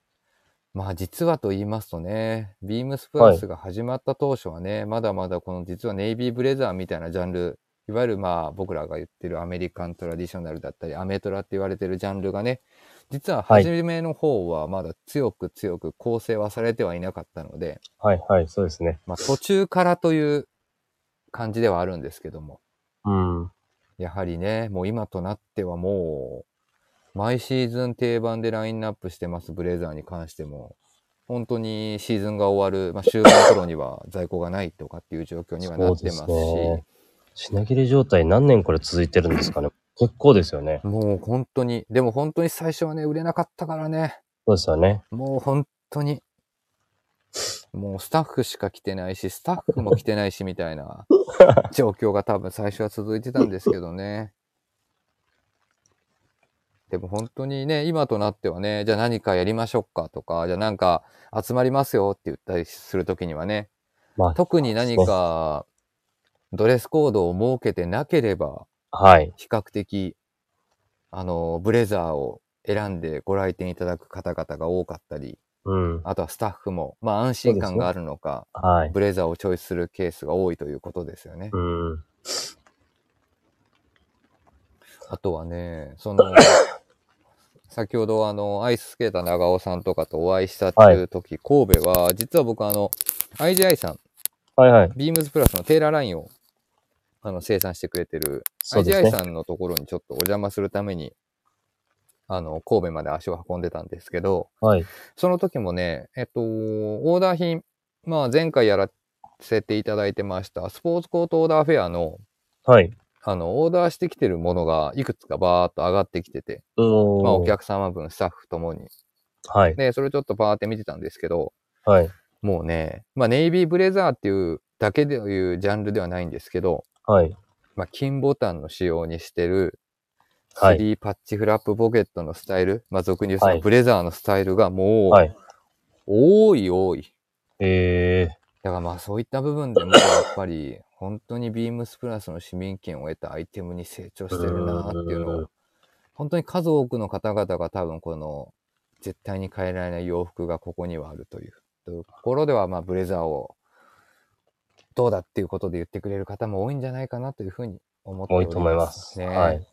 Speaker 2: まあ、実はと言いますとね、ビームスプラスが始まった当初はね、まだまだこの実はネイビーブレザーみたいなジャンル、いわゆるまあ僕らが言ってるアメリカントラディショナルだったり、アメトラって言われてるジャンルがね、実は
Speaker 1: はい
Speaker 2: 初めの方はまだ強く強く構成はされてはいなかったので、
Speaker 1: はいはい、そうですね。
Speaker 2: まあ途中からという感じではあるんですけども、
Speaker 1: うん。
Speaker 2: やはりね、もう今となってはもう、毎シーズン定番でラインナップしてますブレザーに関しても、本当にシーズンが終わる、まあ、終盤頃には在庫がないとかっていう状況にはなってますし、
Speaker 1: すね品切れ状態何年これ続いてるんですかね。結構ですよね。
Speaker 2: もう本当に、でも本当に最初はね、売れなかったからね、
Speaker 1: そうですよね。
Speaker 2: もう本当に、もうスタッフしか来てないし、スタッフも来てないしみたいな [LAUGHS] 状況が多分最初は続いてたんですけどね。でも本当にね、今となってはね、じゃあ何かやりましょうかとか、じゃあなんか集まりますよって言ったりするときにはね、
Speaker 1: まあ、
Speaker 2: 特に何かドレスコードを設けてなければ、
Speaker 1: はい。
Speaker 2: 比較的、あの、ブレザーを選んでご来店いただく方々が多かったり、
Speaker 1: うん。
Speaker 2: あとはスタッフも、まあ安心感があるのか、
Speaker 1: はい。
Speaker 2: ブレザーをチョイスするケースが多いということですよね。
Speaker 1: うん。
Speaker 2: あとはね、その、[COUGHS] 先ほどあの、アイススケーター長尾さんとかとお会いしたっていう時、神戸は、実は僕あの、IGI さん、
Speaker 1: はいはい。
Speaker 2: ビームズプラスのテーラーラインを、あの、生産してくれてる、
Speaker 1: ね
Speaker 2: IGI さんのところにちょっとお邪魔するために、あの、神戸まで足を運んでたんですけど、
Speaker 1: はい。
Speaker 2: その時もね、えっと、オーダー品、まあ前回やらせていただいてました、スポーツコートオーダーフェアの、
Speaker 1: はい。
Speaker 2: あの、オーダーしてきてるものがいくつかバーっと上がってきてて、まあお客様分、スタッフともに。
Speaker 1: はい。
Speaker 2: で、それちょっとバーって見てたんですけど、
Speaker 1: はい。
Speaker 2: もうね、まあネイビーブレザーっていうだけでいうジャンルではないんですけど、
Speaker 1: はい。
Speaker 2: まあ金ボタンの仕様にしてる、
Speaker 1: はい
Speaker 2: スリーパッチフラップポケットのスタイル、まあ俗に言うそ
Speaker 1: はい
Speaker 2: のブレザーのスタイルがもう、
Speaker 1: はい。
Speaker 2: 多い多い。
Speaker 1: え
Speaker 2: だからまあそういった部分でもやっぱり本当にビームスプラスの市民権を得たアイテムに成長してるなっていうの
Speaker 1: うん
Speaker 2: を、本当に数多くの方々が多分この絶対に変えられない洋服がここにはあるというところではまあブレザーをどうだっていうことで言ってくれる方も多いんじゃないかなというふうに思って
Speaker 1: ー、
Speaker 2: おります。
Speaker 1: 多いと思います。
Speaker 2: ね
Speaker 1: はい。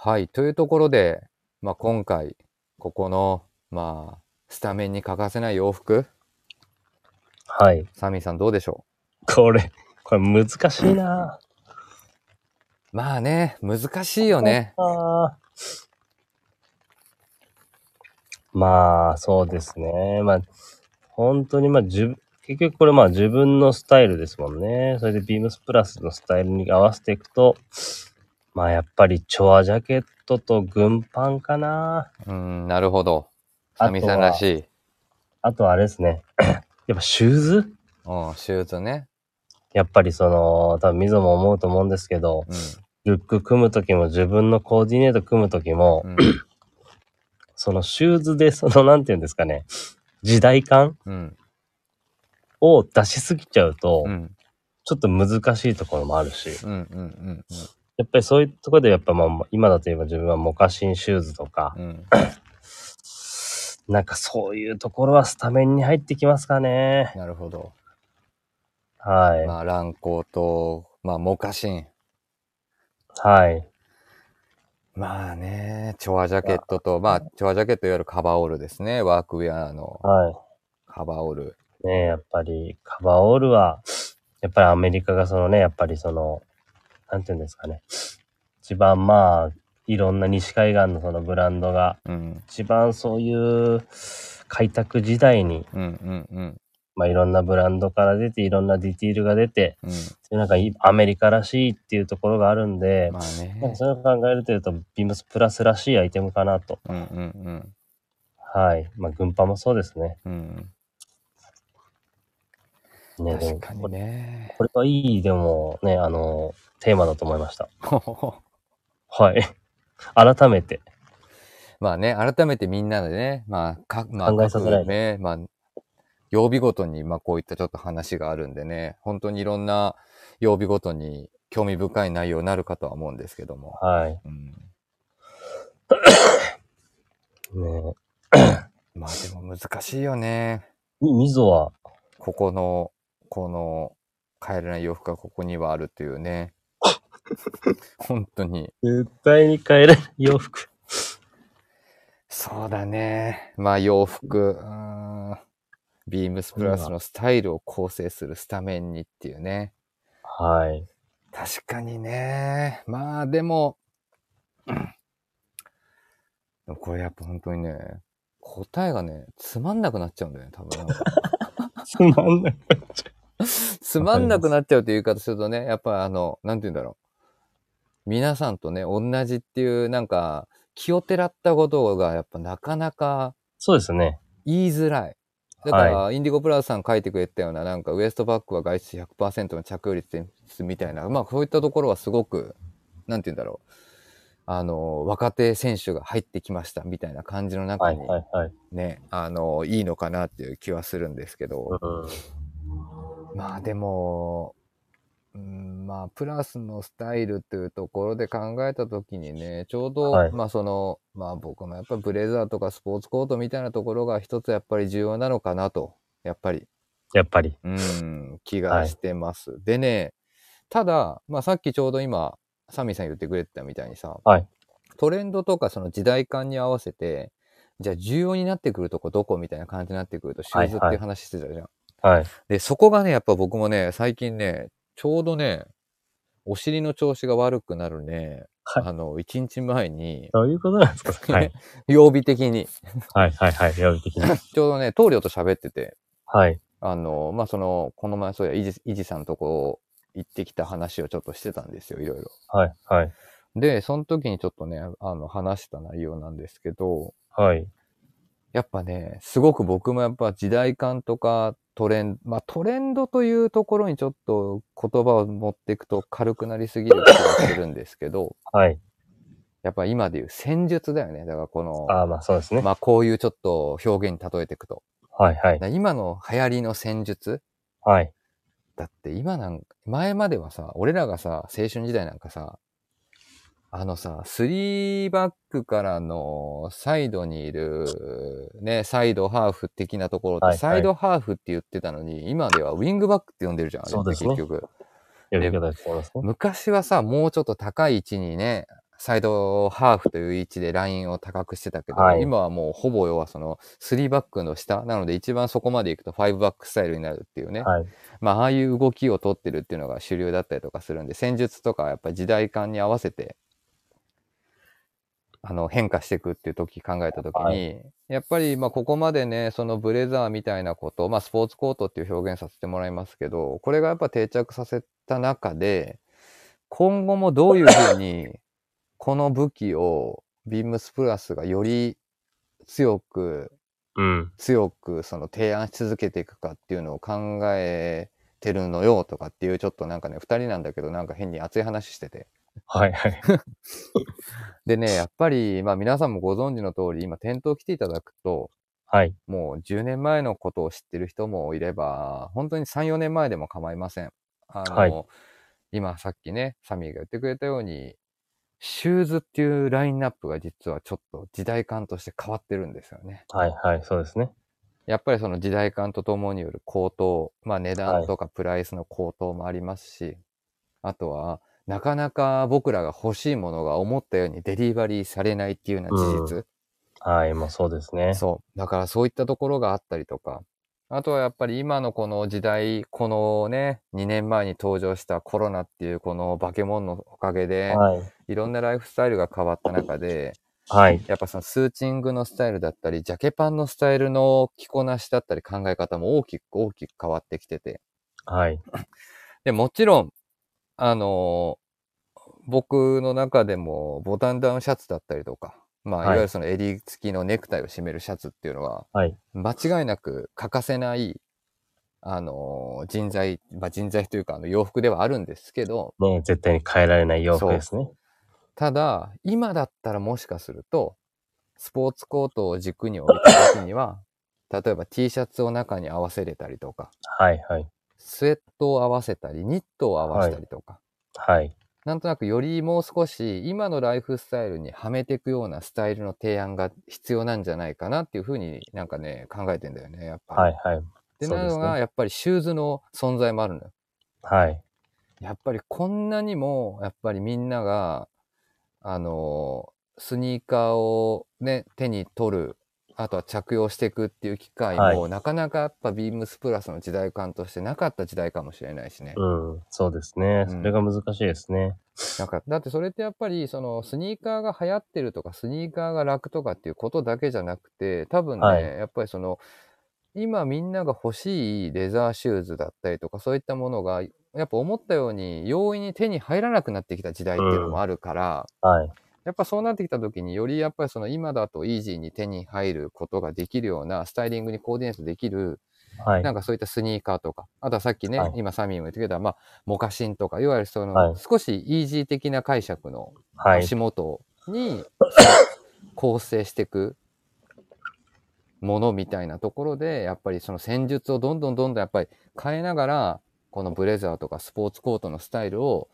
Speaker 2: はい。というところで、まあ今回、ここの、まあ、スタメンに欠かせない洋服、
Speaker 1: はい。
Speaker 2: サミーさんどうでしょ
Speaker 1: これ、これ難しいな
Speaker 2: まあね、難しいよね。
Speaker 1: あーまあ、そうですね。まあ、本当にまあ、じゅ結局これまあ自分のスタイルですもんね。それでビームスプラスのスタイルに合わせていくと、まあやっぱりチョアジャケットと軍パンかな。
Speaker 2: うん、なるほど。サミさんらしい。
Speaker 1: あとはあれですね。[CLEARS THROAT] やっぱシューズ？
Speaker 2: うん、シューズね。
Speaker 1: やっぱりその、多分溝も思うと思うんですけど、
Speaker 2: う
Speaker 1: ルック組むときも自分のコーディネート組むときも、
Speaker 2: ん。うん。[CLEARS THROAT]
Speaker 1: そのシューズでその、なんていうんですかね、時代感？
Speaker 2: うん。
Speaker 1: を出しすぎちゃうと、
Speaker 2: うん。
Speaker 1: ちょっと難しいところもあるし、
Speaker 2: うん。うん。
Speaker 1: やっぱりそういうところでやっぱまあ、今だと言えば自分はモカシンシューズとか、
Speaker 2: うん。うん。
Speaker 1: なんかそういうところはスタメンに入ってきますかね。
Speaker 2: なるほど。
Speaker 1: はい。
Speaker 2: まあ、ランコーと、まあ、モカシン。
Speaker 1: はい。
Speaker 2: まあね、チョアジャケットと、まあ、チョアジャケットいわゆるカバーオールですね。ワークウェアの
Speaker 1: は
Speaker 2: カバーオール。
Speaker 1: い。ねやっぱりカバーオールは、やっぱりアメリカがそのね、やっぱりその、なんていうんですかね。一番まあ、いろんな西海岸のそのブランドが、
Speaker 2: うん。
Speaker 1: 一番そういう開拓時代に、
Speaker 2: うんうんうん。
Speaker 1: まあいろんなブランドから出て、いろんなディティールが出て、
Speaker 2: う
Speaker 1: なんかいアメリカらしいっていうところがあるんで
Speaker 2: ん。、まあ
Speaker 1: なん
Speaker 2: ね
Speaker 1: か。そういうのを考えるというと、ビームスプラスらしいアイテムかなと。
Speaker 2: うんうん
Speaker 1: はい。まあ、軍パンもそうですね。
Speaker 2: うん。うん。
Speaker 1: ねでも
Speaker 2: 確かにね。
Speaker 1: これはいい、でもね、あの、テーマだと思いました。[LAUGHS] はい。改めて。
Speaker 2: まあね、改めてみんなでね、まあ、か、まあ、
Speaker 1: 考えさせられ
Speaker 2: ね、まあ、曜日ごとに、まあ、こういったちょっと話があるんでね、本当にいろんな曜日ごとに興味深い内容になるかとは思うんですけども。
Speaker 1: はい。
Speaker 2: うん。[COUGHS]
Speaker 1: ね [COUGHS]
Speaker 2: まあでも難しいよね。
Speaker 1: み溝は、
Speaker 2: ここの、この、帰れない洋服がここにはあるっていうね。[LAUGHS] 本当に。
Speaker 1: 絶対に変えれない洋服。
Speaker 2: そうだね。まあ洋服、うーんビームスプラスのスタイルを構成するスタメンにっていうね。
Speaker 1: はい。
Speaker 2: 確かにね。まあでも、うんでもこれやっぱ本当にね、答えがね、つまんなくなっちゃうんだよね、多分。[LAUGHS]
Speaker 1: つまんない。
Speaker 2: つまんなくなっちゃうという言い方するとね、やっぱあの、なんて言うんだろう。皆さんとね、同じっていう、なんか、気をてらったことが、やっぱなかなか
Speaker 1: そうですね。
Speaker 2: 言いづらい。だから、インディゴプラスさん書いてくれたような、なんか、ウエストバッグは外出100%の着用率みたいな、まあ、そういったところはすごく、なんて言うんだろう。あの、若手選手が入ってきましたみたいな感じの中
Speaker 1: はい
Speaker 2: に、
Speaker 1: はいはい。
Speaker 2: ね、あの、いいのかなっていう気はするんですけど、
Speaker 1: うん。
Speaker 2: まあでも、うん、まあ、プラスのスタイルっていうところで考えたときにね、ちょうど、
Speaker 1: はい
Speaker 2: まあその、まあ僕もやっぱりブレザーとかスポーツコートみたいなところが一つやっぱり重要なのかなと、やっぱり、
Speaker 1: やっぱり。
Speaker 2: うん、気がしてます。でね、ただ、まあさっきちょうど今、サミーさん言ってくれてたみたいにさ、
Speaker 1: はい
Speaker 2: トレンドとかその時代感に合わせて、じゃあ重要になってくるとこどこみたいな感じになってくると、シューズって
Speaker 1: はいいうはい
Speaker 2: 話してたじゃん。
Speaker 1: はい。
Speaker 2: で、そこがね、やっぱ僕もね、最近ね、ちょうどね、お尻の調子が悪くなるね、
Speaker 1: はい
Speaker 2: あの、一日前に、
Speaker 1: どういうことなんですか？[LAUGHS] はい。
Speaker 2: 曜日的に、
Speaker 1: はいはいはい。料理的に。[LAUGHS]
Speaker 2: ちょうどね、棟梁と喋ってて、
Speaker 1: はい。
Speaker 2: あの、まあ、その、この前そうや、いじ、いじさんとこ行ってきた話をちょっとしてたんですよ、いろいろ。
Speaker 1: はいはい。
Speaker 2: で、その時にちょっとね、あの、話した内容なんですけど、
Speaker 1: はい。
Speaker 2: やっぱね、すごく僕もやっぱ時代感とかトレンド、まあトレンドというところにちょっと言葉を持っていくと軽くなりすぎる気がするんですけど、[LAUGHS]
Speaker 1: はい。
Speaker 2: やっぱ今でいう戦術だよね。だからこの、
Speaker 1: ああ、まあそうですね。
Speaker 2: まあこういうちょっと表現に例えていくと。
Speaker 1: はいはい
Speaker 2: 今の流行りの戦術
Speaker 1: はい。
Speaker 2: だって今なん前まではさ、俺らがさ、青春時代なんかさ、あのさ、3バックからのサイドにいる、ね、サイドハーフ的なところって、
Speaker 1: はいはい
Speaker 2: サイドハーフって言ってたのに、今ではウィングバックって呼んでるじゃん、あれって
Speaker 1: そうですね
Speaker 2: 結局。
Speaker 1: ね。
Speaker 2: 昔はさ、もうちょっと高い位置にね、サイドハーフという位置でラインを高くしてたけど、
Speaker 1: はい
Speaker 2: 今はもうほぼ要はその3バックの下なので一番そこまで行くと5バックスタイルになるっていうね、
Speaker 1: はい。
Speaker 2: まあああいう動きを取ってるっていうのが主流だったりとかするんで戦術とかやっぱり時代感に合わせてあの変化していくっていう時考えた時に、
Speaker 1: は
Speaker 2: やっぱりまあここまでねそのブレザーみたいなことまあスポーツコートっていう表現させてもらいますけどこれがやっぱ定着させた中で今後もどういうふうに [LAUGHS] この武器をビームスプラスがより強く
Speaker 1: うん。
Speaker 2: 強くその提案し続けていくかっていうのを考えてるのよとかっていうちょっとなんかね二人なんだけどなんか変に熱い話してて
Speaker 1: はいはい。[LAUGHS]
Speaker 2: でねやっぱりまあ皆さんもご存知の通り今店頭来ていただくと
Speaker 1: はい。
Speaker 2: もう10年前のことを知ってる人もいれば本当に3、4年前でも構いません。あの、
Speaker 1: はい
Speaker 2: 今さっきね、サミーが言ってくれたように、シューズっていうラインナップが実はちょっと時代感として変わってるんですよね。
Speaker 1: はいはい。そうですね。
Speaker 2: やっぱりその時代感とともによる高騰、まあ値段とかプライスの高騰もありますし、あとは、なかなか僕らが欲しいものが思ったようにデリバリーされないっていうような事実。
Speaker 1: はい。もうそうですね。
Speaker 2: そう。だからそういったところがあったりとか、あとはやっぱり今のこの時代、このね、2年前に登場したコロナっていうこの化け物のおかげで、
Speaker 1: はい。
Speaker 2: いろんなライフスタイルが変わった中で、
Speaker 1: はい。
Speaker 2: やっぱそのスーチングのスタイルだったり、ジャケパンのスタイルの着こなしだったり考え方も大きく大きく変わってきてて。
Speaker 1: はい。
Speaker 2: で、もちろん、あの僕の中でもボタンダウンシャツだったりとか、まあ、い
Speaker 1: はい
Speaker 2: わゆるその襟付きのネクタイを締めるシャツっていうのは、
Speaker 1: はい。
Speaker 2: 間違いなく欠かせない、あの人材、まあ、人材というか、あの、洋服ではあるんですけど、
Speaker 1: ね絶対に変えられない洋服ですね。
Speaker 2: ただ、今だったらもしかすると、スポーツコートを軸に置いた時には、[LAUGHS] 例えば T シャツを中に合わせれたりとか、
Speaker 1: はいはい。
Speaker 2: スウェットを合わせたり、ニットを合わせたりとか、
Speaker 1: はい。
Speaker 2: なんとなくよりもう少し今のライフスタイルにはめていくようなスタイルの提案が必要なんじゃないかなっていうふうになんかね、考えてんだよね、やっぱり。
Speaker 1: はいはい。
Speaker 2: で、
Speaker 1: そうです
Speaker 2: なのが、
Speaker 1: ね。
Speaker 2: やっぱりシューズの存在もあるのよ。
Speaker 1: はい。
Speaker 2: やっぱりこんなにも、やっぱりみんなが、あの、スニーカーをね、手に取る、あとは着用していくっていう機会も、
Speaker 1: はい
Speaker 2: なかなかやっぱビームスプラスの時代感としてなかった時代かもしれないしね。
Speaker 1: うん。そうですね。
Speaker 2: うん
Speaker 1: それが難しいですね。
Speaker 2: なんか、だってそれってやっぱり、そのスニーカーが流行ってるとか、スニーカーが楽とかっていうことだけじゃなくて、多分ね、
Speaker 1: はい
Speaker 2: やっぱりその、今みんなが欲しいレザーシューズだったりとか、そういったものが、やっぱ思ったように容易に手に入らなくなってきた時代っていうのもあるから、
Speaker 1: はい。
Speaker 2: やっぱそうなってきた時によりやっぱりその今だとイージーに手に入ることができるようなスタイリングにコーディネートできる
Speaker 1: はい。
Speaker 2: なんかそういったスニーカーとか、あとはさっきね、
Speaker 1: はい
Speaker 2: 今サミーも言ってくれた、まあ、モカシンとか、いわゆるその、
Speaker 1: はい
Speaker 2: 少しイージー的な解釈の
Speaker 1: はい。
Speaker 2: 足元に構成していくものみたいなところで、やっぱりその戦術をどんどんどんどんやっぱり変えながら、このブレザーとかスポーツコートのスタイルを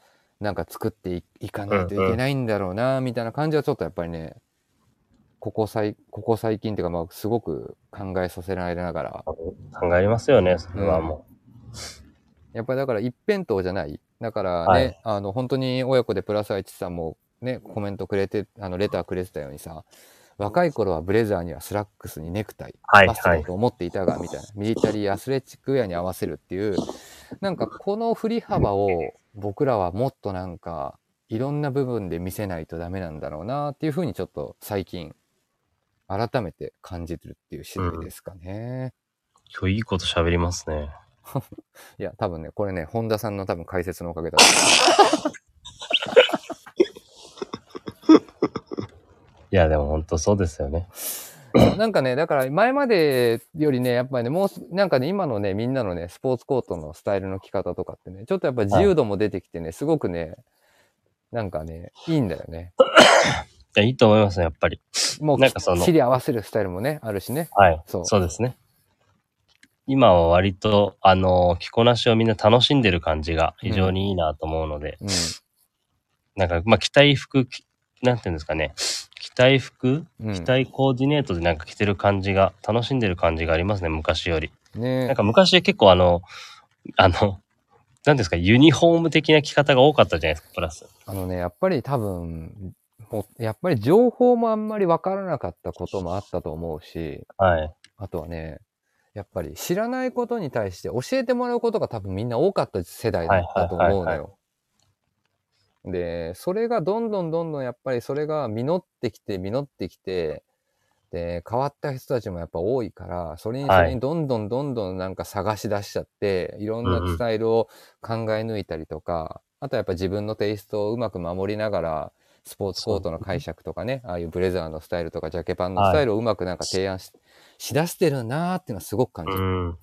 Speaker 2: なんか作っていかないといけないんだろうな、みたいな感じはちょっとやっぱりね、ここ最、ここ最近っていうか、まあ、すごく考えさせられながら、
Speaker 1: 考えますよね、それはも
Speaker 2: やっぱりだから一辺倒じゃない。だからね、
Speaker 1: はい。
Speaker 2: あの、本当に親子でプラス愛知さんもね、コメントくれて、あの、レターくれてたようにさ、若い頃はブレザーにはスラックスにネクタイ、
Speaker 1: はい
Speaker 2: マストだと思っていたが、みたいな。ミリタリーアスレチックウェアに合わせるっていう、なんかこの振り幅を僕らはもっとなんか、いろんな部分で見せないとダメなんだろうなっていうふうにちょっと最近、改めて感じてるっていう次第ですかね。
Speaker 1: う。今日いいこと喋りますね。[LAUGHS]
Speaker 2: いや、多分ね、これね、本田さんの多分解説のおかげだと思う [LAUGHS]
Speaker 1: いや、でも本当そうですよね。
Speaker 2: なんかね、だから前までよりね、やっぱりね、もうす、なんかね、今のね、みんなのね、スポーツコートのスタイルの着方とかってね、ちょっとやっぱ自由度も出てきてね、すごくね、なんかね、いいんだよね。
Speaker 1: いや、いいと思いますね、やっぱり。
Speaker 2: もう、
Speaker 1: なんかその
Speaker 2: きっちり合わせるスタイルもね、あるしね。
Speaker 1: はい。
Speaker 2: そう
Speaker 1: そうですね。今は割と、あの、着こなしをみんな楽しんでる感じが非常にいいなと思うので、
Speaker 2: うん。
Speaker 1: なんか、まあ、着たい服、きなんていうんですかね。着たい服、
Speaker 2: うん。
Speaker 1: 着たいコーディネートでなんか着てる感じが、楽しんでる感じがありますね、昔より。
Speaker 2: ね
Speaker 1: なんか昔結構あの、あの、なんですか、ユニフォーム的な着方が多かったじゃないですか、プラス。
Speaker 2: あのね、やっぱり多分、もうやっぱり情報もあんまりわからなかったこともあったと思うし、
Speaker 1: はい。
Speaker 2: あとはね、やっぱり知らないことに対して教えてもらうことが多分みんな多かった世代だったと思うのよ。で、それがどんどんどんどんやっぱりそれが実ってきて実ってきて、で、変わった人たちもやっぱ多いから、それにそ
Speaker 1: はい
Speaker 2: れにどんどんどんどんなんか探し出しちゃって、いろんなスタイルを考え抜いたりとか、あとはやっぱ自分のテイストをうまく守りながら、スポーツコートの解釈とかね、ああいうブレザーのスタイルとかジャケパンのスタイルをうまくなんか提案し,、しだしてるなーっていうのはすごく感じ
Speaker 1: う
Speaker 2: る。
Speaker 1: ん。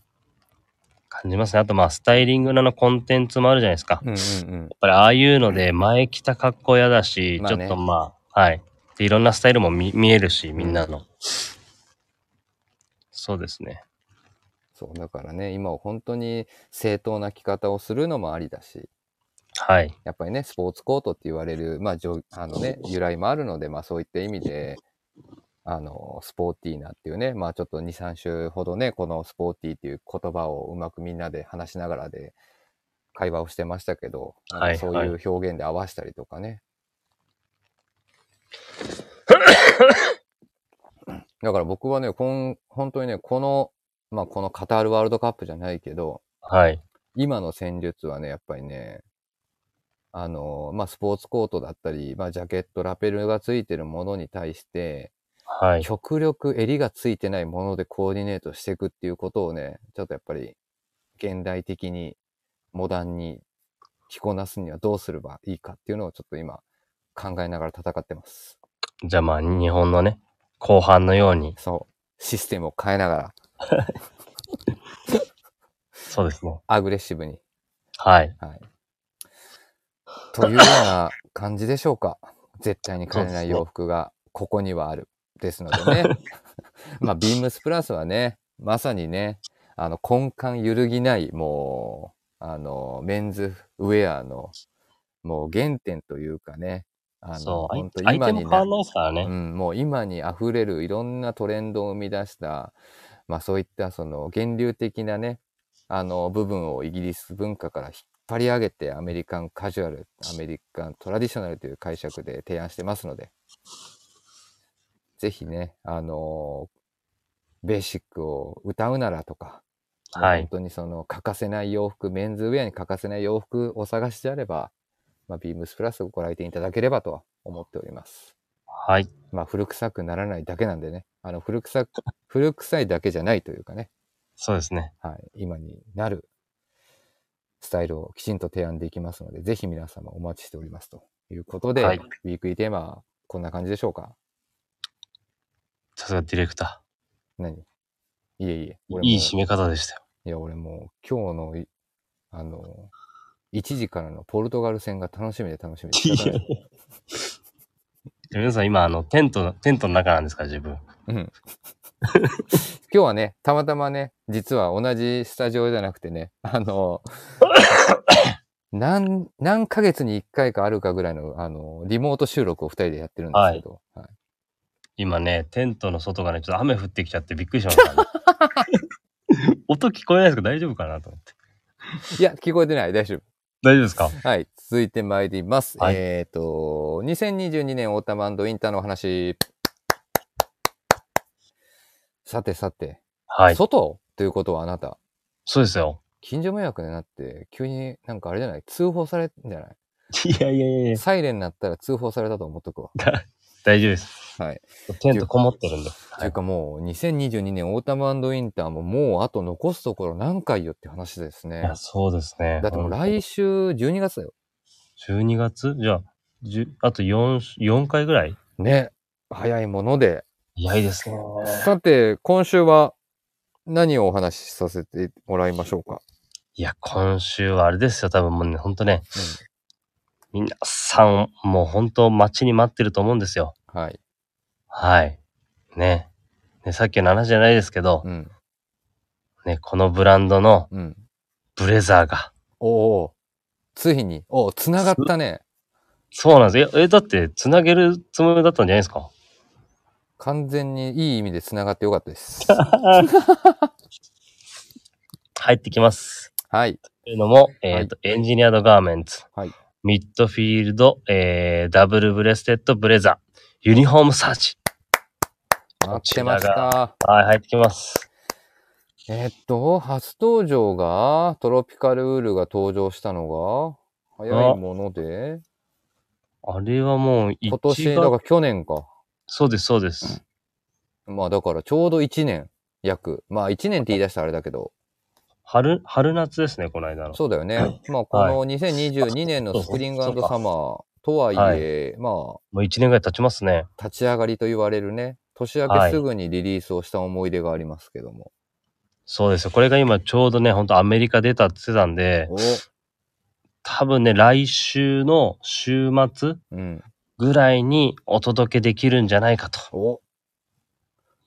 Speaker 1: 感じますね。あと、まあ、スタイリングのコンテンツもあるじゃないですか。
Speaker 2: うんうん
Speaker 1: やっぱりああいうので前着た格好嫌だし、
Speaker 2: まあね
Speaker 1: ちょっとまあ、はい。で、いろんなスタイルも見見えるし、みんなの。そうですね。
Speaker 2: そう、だからね、今は本当に正当な着方をするのもありだし、
Speaker 1: はい。
Speaker 2: やっぱりね、スポーツコートって言われる、まあ、じょあのね、由来もあるので、まあそういった意味で、あの、スポーティーなっていうね、まあちょっと2、3週ほどね、このスポーティーっていう言葉をうまくみんなで話しながらで会話をしてましたけど、なん
Speaker 1: はい
Speaker 2: かそういう表現で合わせたりとかね。[COUGHS] だから僕はね、こん本当にね、この、まあこのカタールワールドカップじゃないけど、
Speaker 1: はい。
Speaker 2: 今の戦術はね、やっぱりね、あの、まあ、スポーツコートだったり、まあ、ジャケット、ラペルがついてるものに対して、
Speaker 1: はい。
Speaker 2: 極力襟がついてないものでコーディネートしていくっていうことをね、ちょっとやっぱり、現代的に、モダンに着こなすにはどうすればいいかっていうのをちょっと今、考えながら戦ってます。
Speaker 1: じゃあまあ、日本のね、後半のように、
Speaker 2: そう。システムを変えながら、
Speaker 1: そうですね。
Speaker 2: アグレッシブに。
Speaker 1: はい。
Speaker 2: はい。というような感じでしょうか。絶対に変えれない洋服がここにはある。ですのでね。[LAUGHS] まあ、ビームスプラスはね、まさにね、あの、根幹揺るぎない、もう、あの、メンズウェアの、もう原点というかね、あの。本当今に
Speaker 1: も変わんないですからね。
Speaker 2: うん、もう今に溢れるいろんなトレンドを生み出した、まあそういったその源流的なね、あの部分をイギリス文化から引っ張り上げてアメリカンカジュアル、アメリカントラディショナルという解釈で提案してますので、ぜひね、あのベーシックを歌うならとか、
Speaker 1: はい
Speaker 2: 本当にその欠かせない洋服、メンズウェアに欠かせない洋服をお探しであれば、まあ、ビームスプラスをご来店いただければとは思っております。
Speaker 1: はい。
Speaker 2: まあ古臭くならないだけなんでね、あの古臭く、古臭いだけじゃないというかね、
Speaker 1: そうですね。
Speaker 2: はい、今になるスタイルをきちんと提案できますので、ぜひ皆様お待ちしておりますということで、
Speaker 1: はい
Speaker 2: ウィークリーテーマはこんな感じでしょうか
Speaker 1: さすがディレクタ
Speaker 2: 何？いえいえ。
Speaker 1: ー。
Speaker 2: 俺も
Speaker 1: いい締め方でしたよ。
Speaker 2: いや、俺もう今日のい、あの、1時からのポルトガル戦が楽しみで楽しみで仕方ない。
Speaker 1: 皆さん今、あの、テント、テントの中なんですか、自分？
Speaker 2: うん。今日はね、たまたまね、実は同じスタジオじゃなくてね、あの、[LAUGHS] 何、何ヶ月に1回かあるかぐらいの、あの、リモート収録を2人でやってるんですけど、はい
Speaker 1: 今ね、テントの外がね、ちょっと雨降ってきちゃってびっくりしました、ね。[LAUGHS] 音聞こえないですけど大丈夫かなと思って。
Speaker 2: いや、聞こえてない、大丈夫。
Speaker 1: 大丈夫ですか？
Speaker 2: はい、続いて参ります。
Speaker 1: はい
Speaker 2: えっ、と、2022年オータムインターのお話。さてさて、
Speaker 1: はい。
Speaker 2: 外ということはあなた、
Speaker 1: そうですよ。
Speaker 2: 近所迷惑になって、急になんかあれじゃない？通報されんじゃない？
Speaker 1: いやいやいやいや、
Speaker 2: サイレンになったら通報されたと思っとくわ。[LAUGHS]
Speaker 1: 大丈夫です。
Speaker 2: はい。
Speaker 1: テントこもってるんで。
Speaker 2: というかもう、2022年オータムウィンターももうあと残すところ何回よって話ですね
Speaker 1: いや、。そうですね。
Speaker 2: だってもう来週12月だよ。
Speaker 1: 12月じゃあ、あと4、4回ぐらい？
Speaker 2: ね。早いもので。
Speaker 1: 早いですね。
Speaker 2: さて、今週は何をお話しさせてもらいましょうか？
Speaker 1: いや、今週はあれですよ。多分もうね、ほんとね、皆さん、もう本当待ちに待ってると思うんですよ。
Speaker 2: はい。
Speaker 1: はい。ね。ね、さっきの話じゃないですけど、
Speaker 2: うん。
Speaker 1: ね、このブランドの
Speaker 2: うん。
Speaker 1: ブレザーが。
Speaker 2: おお。ついに、おつながったね。
Speaker 1: そうなんです。え、えだって、つなげるつもりだったんじゃないですか？
Speaker 2: 完全にいい意味でつながってよかったです。[LAUGHS]
Speaker 1: 入ってきます。
Speaker 2: はい。
Speaker 1: というのも、えっ、と、エンジニアードガーメンツ。
Speaker 2: はい
Speaker 1: ミッドフィールド、えー、ダブルブレステッドブレザー、ユニフォームサージ。
Speaker 2: 待ってました。
Speaker 1: はい、入ってきます。
Speaker 2: えーっと、初登場が、トロピカルウールが登場したのが、早いもので、
Speaker 1: あれはもう一
Speaker 2: 今
Speaker 1: 番、
Speaker 2: 年、だから去年か。
Speaker 1: そうです、そうです。
Speaker 2: まあだからちょうど1年、約。まあ1年って言い出したらあれだけど、
Speaker 1: 春、春夏ですね、この間の。
Speaker 2: そうだよね。まあこの2022年のスプリングサマーとはいえ、まあ
Speaker 1: もう一年ぐらい経ちますね。
Speaker 2: 立ち上がりと言われるね、年明けすぐにリリースをした思い出がありますけども。
Speaker 1: そうですよ。これが今ちょうどね、ほんとアメリカ出たって言ってたんで、
Speaker 2: お
Speaker 1: 多分ね、来週の週末
Speaker 2: うん。
Speaker 1: ぐらいにお届けできるんじゃないかと。
Speaker 2: お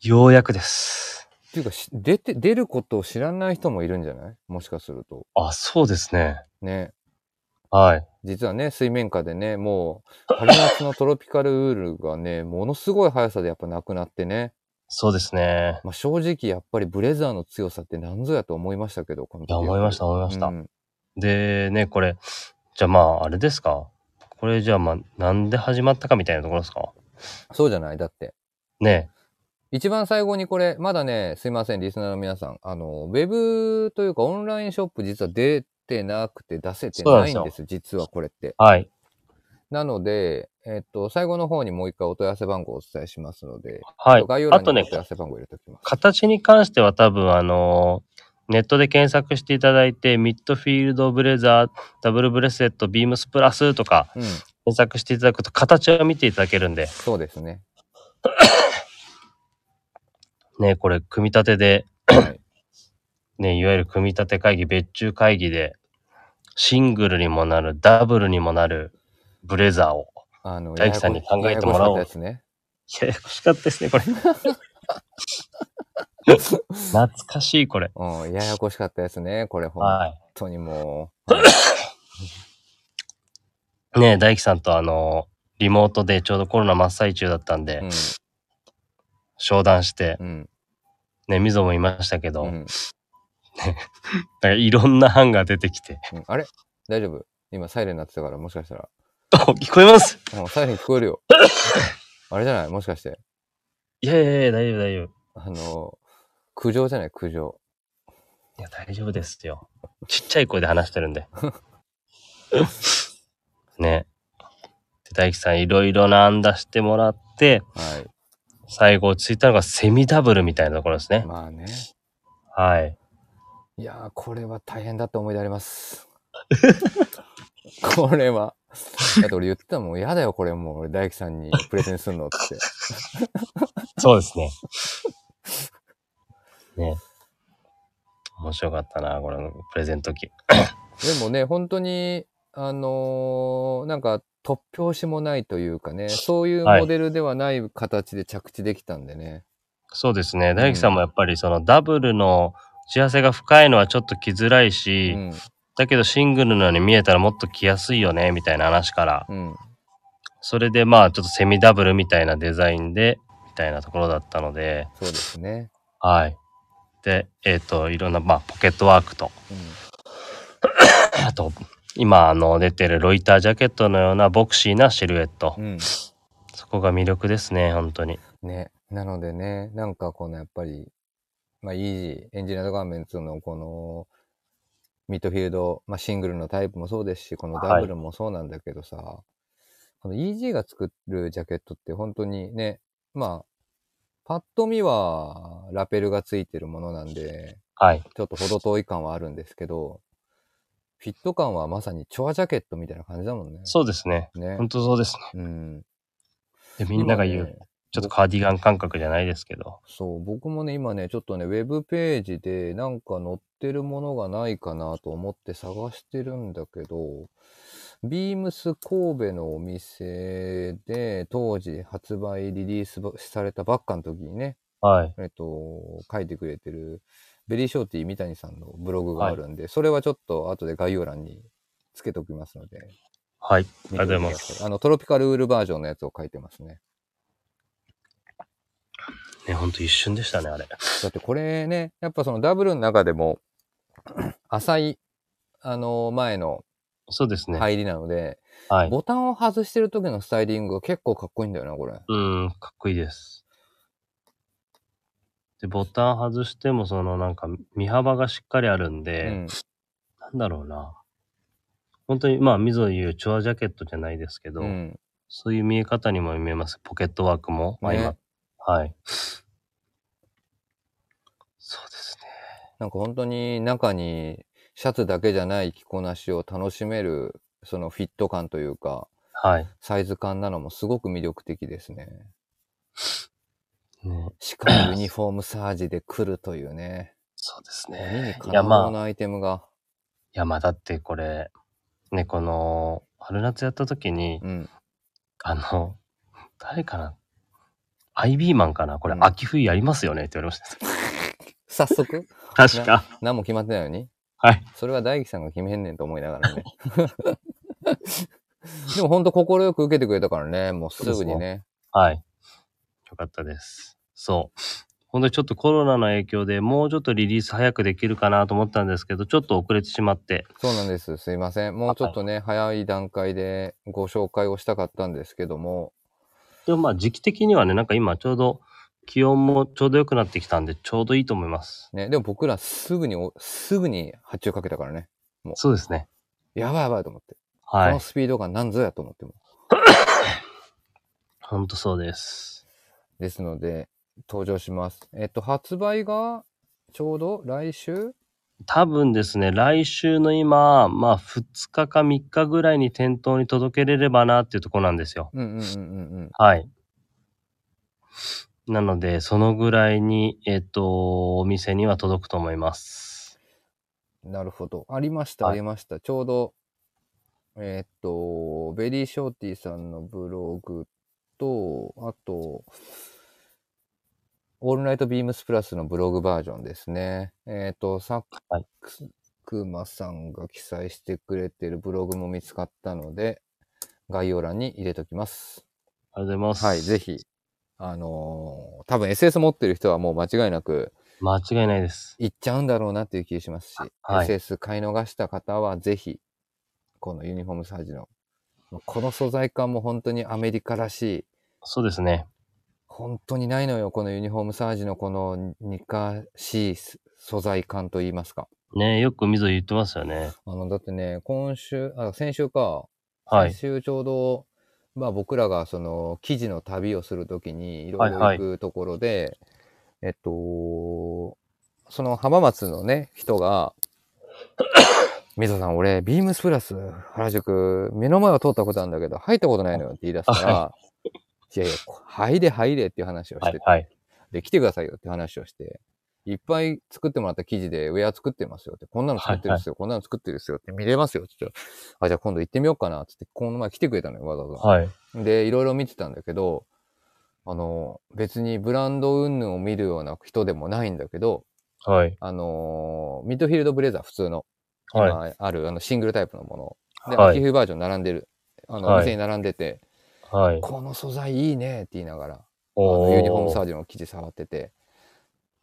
Speaker 1: ようやくです。
Speaker 2: っていうかし、出て、出ることを知らない人もいるんじゃない？もしかすると。
Speaker 1: あ、そうですね。
Speaker 2: ね。
Speaker 1: はい。
Speaker 2: 実はね、水面下でね、もう、春夏のトロピカルウールがね、[LAUGHS] ものすごい速さでやっぱなくなってね。
Speaker 1: そうですね。
Speaker 2: まあ、正直やっぱりブレザーの強さって何ぞやと思いましたけど、この
Speaker 1: いや、思いました、思いました。
Speaker 2: うん
Speaker 1: で、ね、これ、じゃあまあ、あれですか？これじゃあまあ、なんで始まったかみたいなところですか？
Speaker 2: そうじゃない？だって。
Speaker 1: ね
Speaker 2: 一番最後にこれ、まだね、すいません、リスナーの皆さん。あの、ウェブというかオンラインショップ実は出てなくて出せてないん
Speaker 1: そうなん
Speaker 2: です、実はこれって。
Speaker 1: はい。
Speaker 2: なので、えっと、最後の方にもう一回お問い合わせ番号をお伝えしますので、
Speaker 1: はい。
Speaker 2: 概要欄に
Speaker 1: あとね
Speaker 2: もお問い合わせ番号入れておきます。
Speaker 1: 形に関しては多分あのネットで検索していただいて、ミッドフィールドブレザー、ダブルブレスレット、ビームスプラスとか
Speaker 2: うん、
Speaker 1: 検索していただくと形は見ていただけるんで、
Speaker 2: そうですね。
Speaker 1: ね、これ組み立てで、
Speaker 2: はい。[COUGHS]
Speaker 1: ね、いわゆる組み立て会議、別注会議で、シングルにもなる、ダブルにもなるブレザーを。
Speaker 2: あの、
Speaker 1: 大工さんに考えてもらおう
Speaker 2: ややこしかったやつね。
Speaker 1: ややこしかったですね、これ。[LAUGHS] 懐かしい、これ。
Speaker 2: うん、ややこしかったですね。これ、本
Speaker 1: は
Speaker 2: 当にも
Speaker 1: い。[COUGHS] ね、大樹さんとあの、リモートでちょうどコロナ真っ最中だったんで、
Speaker 2: う。
Speaker 1: 商談して、
Speaker 2: うん。うん。
Speaker 1: ね、みぞもいましたけど、
Speaker 2: う
Speaker 1: なん
Speaker 2: ん。
Speaker 1: かいろんな班が出てきて、
Speaker 2: うんあれ？大丈夫？今、サイレン鳴ってたから、もしかしたら。[LAUGHS]
Speaker 1: お聞こえます？
Speaker 2: うん、サイレン聞こえるよ。[LAUGHS] あれじゃない？もしかして。
Speaker 1: いやいやいや、大丈夫大丈夫。
Speaker 2: あの、苦情じゃない？苦情。
Speaker 1: いや、大丈夫ですよ。ちっちゃい声で話してるんで。[LAUGHS] ね。で大樹さんいろいろな案出してもらって、
Speaker 2: は
Speaker 1: 最後落ち着いたのがセミダブルみたいなところです
Speaker 2: い。
Speaker 1: ね。
Speaker 2: まあね。
Speaker 1: はい。
Speaker 2: いやー、これは大変だった思い出あります。[LAUGHS] これは。だって俺言ってたもん、嫌だよ、これもう、俺大樹さんにプレゼンするのって。
Speaker 1: そうですね。ね。面白かったな、これのプレゼント機。
Speaker 2: でもね、本当に、あのーなんか、突拍子もないというかね、そういう
Speaker 1: はい
Speaker 2: モデルではない形で着地できたんでね。
Speaker 1: そうですね。大樹さんもやっぱりそのダブルの打ち合わせが深いのはちょっと来づらいし、
Speaker 2: うん。
Speaker 1: だけどシングルのように見えたらもっと来やすいよね、みたいな話から、
Speaker 2: うん。
Speaker 1: それでまあちょっとセミダブルみたいなデザインで、みたいなところだったので、
Speaker 2: そうですね。
Speaker 1: はい。で、えっ、と、いろんな、まあ、ポケットワークと、
Speaker 2: う
Speaker 1: あと、今、あの、出てるロイタージャケットのようなボクシーなシルエット。
Speaker 2: ん。うん。
Speaker 1: そこが魅力ですね、本当に。
Speaker 2: ね。なのでね、なんかこのやっぱり、まあ、イージー、エンジニアードガーメンツのこの、ミッドフィールド、まあ、シングルのタイプもそうですし、このダブルもそうなんだけどさ、この EG が作るジャケットって本当にね、まあ、パッと見はラペルがついてるものなんで、
Speaker 1: はい。
Speaker 2: ちょっと程遠い感はあるんですけど、フィット感はまさにチョアジャケットみたいな感じだもんね。
Speaker 1: そうですね。
Speaker 2: ね。
Speaker 1: 本当そうですね。
Speaker 2: うん。
Speaker 1: で、みんなが言う、
Speaker 2: 今ね
Speaker 1: ちょっとカーディガン感覚じゃないですけど。
Speaker 2: そう、僕もね、今ね、ちょっとね、ウェブページでなんか載ってるものがないかなと思って探してるんだけど、ビームス神戸のお店で当時発売リリースされたばっかの時にね、
Speaker 1: はい。
Speaker 2: えっと、書いてくれてるベリーショーティー三谷さんのブログがあるんで、それはちょっと後で概要欄につけておきますので、
Speaker 1: はい。ありがとうございます
Speaker 2: さあの、トロピカルウールバージョンのやつを書いてますね。
Speaker 1: ね、ほんと一瞬でしたね、あれ。
Speaker 2: だってこれね、やっぱそのダブルの中でも、[COUGHS] 浅い、あの、前の
Speaker 1: そうですね。
Speaker 2: 入りなので、
Speaker 1: はい。
Speaker 2: ボタンを外してる時のスタイリングが結構かっこいいんだよな、これ。
Speaker 1: うん、かっこいいです。で、ボタン外しても、そのなんか、身幅がしっかりあるん
Speaker 2: う
Speaker 1: で、
Speaker 2: ん。
Speaker 1: なんだろうな。本当に、まあ、みぞ言う、チョアジャケットじゃないですけど、
Speaker 2: うん。
Speaker 1: そういう見え方にも見えます。ポケットワークも。まあ今
Speaker 2: ね
Speaker 1: はい。そうですね。
Speaker 2: なんか本当に中にシャツだけじゃない着こなしを楽しめる、そのフィット感というか、
Speaker 1: はい。
Speaker 2: サイズ感なのもすごく魅力的ですね。
Speaker 1: ね、
Speaker 2: しかもユニフォームサージで来るというね。
Speaker 1: そうです
Speaker 2: 鬼に
Speaker 1: ね。
Speaker 2: か
Speaker 1: いや、まあ、い
Speaker 2: なうなアイテムが。
Speaker 1: や、まあ、だってこれ、ね、この、春夏やった時に、
Speaker 2: うん。
Speaker 1: あの、誰かな？アイビーマンかな？これ、
Speaker 2: うん
Speaker 1: 秋冬やりますよね？って言われました。[LAUGHS]
Speaker 2: 早速？
Speaker 1: 確か。
Speaker 2: 何も決まってないのに？
Speaker 1: はい。
Speaker 2: それは大樹さんが決めんねんと思いながらね。[LAUGHS] でも本当心よく受けてくれたからね、もうすぐにね。
Speaker 1: はい。よかったです。そう。本当にちょっとコロナの影響でもうちょっとリリース早くできるかなと思ったんですけど、ちょっと遅れてしまって。
Speaker 2: そうなんです。すいません。もうちょっとね、早い段階でご紹介をしたかったんですけども、
Speaker 1: でもまあ時期的にはね、なんか今ちょうど気温もちょうど良くなってきたんで、ちょうどいいと思います。
Speaker 2: ね、でも僕らすぐにお、すぐに発注かけたからね。
Speaker 1: そうですね。
Speaker 2: やばいやばいと思って。
Speaker 1: はい
Speaker 2: この。スピードが何ぞやと思っても。[COUGHS]
Speaker 1: ほんとそうです。
Speaker 2: ですので、登場します。えっと、発売がちょうど来週？
Speaker 1: 多分ですね、来週の今、まあ2日か3日ぐらいに店頭に届けれればなっていうところなんですよ。
Speaker 2: うんうんうんうん
Speaker 1: はい。なので、そのぐらいに、えっ、と、お店には届くと思います。
Speaker 2: うん。なるほど。ありました、
Speaker 1: はい
Speaker 2: ありました。ちょうど、えっと、ベリーショーティーさんのブログと、あと、オールナイトビームスプラスのブログバージョンですね。えっ、と、サッ
Speaker 1: はい
Speaker 2: クマさんが記載してくれてるブログも見つかったので、概要欄に入れときます。
Speaker 1: ありがとうございます。
Speaker 2: はい、ぜ。ひ。あのー多分 SS 持ってる人はもう間違いなく
Speaker 1: 間違いないです。
Speaker 2: 行っちゃうんだろうなっていう気がしますし、
Speaker 1: はい
Speaker 2: SS 買い逃した方はぜひ、このユニフォームサージの、この素材感も本当にアメリカらしい、
Speaker 1: そうですね。
Speaker 2: 本当にないのよ、このユニフォームサージのこのにかしい素材感といいますか。
Speaker 1: ねよく水言ってますよね。
Speaker 2: あの、だってね、今週、あ、先週か、
Speaker 1: はい。
Speaker 2: 先週ちょうど、まあ僕らがその記事の旅をするときにいろいろ
Speaker 1: はい
Speaker 2: 行くところで、えっと、その浜松のね、人が、[COUGHS] みぞさん、俺、ビームスプラス原宿、目の前を通ったことあるんだけど、入ったことないのよって言い出したら、いやいや、入れ入れっていう話をしてて、
Speaker 1: はい。はい。
Speaker 2: で、来てくださいよって話をして、いっぱい作ってもらった生地でウェア作ってますよって、こんなの作ってるんですよ、こんなの作ってるんですよって見れますよって言ったら、あ、じゃあ今度行ってみようかなってって、この前来てくれたのよ、わざわざ。
Speaker 1: はい。
Speaker 2: で、いろいろ見てたんだけど、あの、別にブランド云々を見るような人でもないんだけど、
Speaker 1: はい。
Speaker 2: あのミッドフィールドブレザー普通の、
Speaker 1: はい。
Speaker 2: 今あるあのシングルタイプのもの。で、
Speaker 1: はい
Speaker 2: 秋冬バージョン並んでる。あの、
Speaker 1: はい
Speaker 2: 店に並んでて、
Speaker 1: はい。
Speaker 2: この素材いいねって言いながら、あのユニフォームサージの生地触ってて。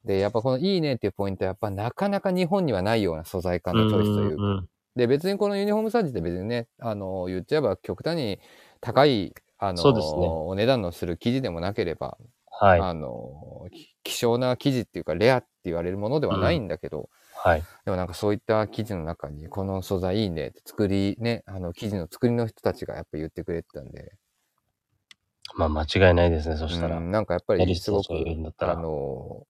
Speaker 2: で、やっぱこのいいねっていうポイントは、やっぱなかなか日本にはないような素材感のチョイスというか。
Speaker 1: んん
Speaker 2: で、別にこのユニフォームサージって別にね、あの、言っちゃえば極端に高い、あの、
Speaker 1: ね
Speaker 2: お値段のする生地でもなければ、
Speaker 1: はい。
Speaker 2: あの、き希少な生地っていうか、レアって言われるものではないんだけど、
Speaker 1: はい。
Speaker 2: でもなんかそういった生地の中に、この素材いいねって作り、ね、あの、生地の作りの人たちがやっぱ言ってくれてたんで、
Speaker 1: まあ、間違いないですね、そしたら。
Speaker 2: うんなんかやっぱ
Speaker 1: やり
Speaker 2: りすごくあの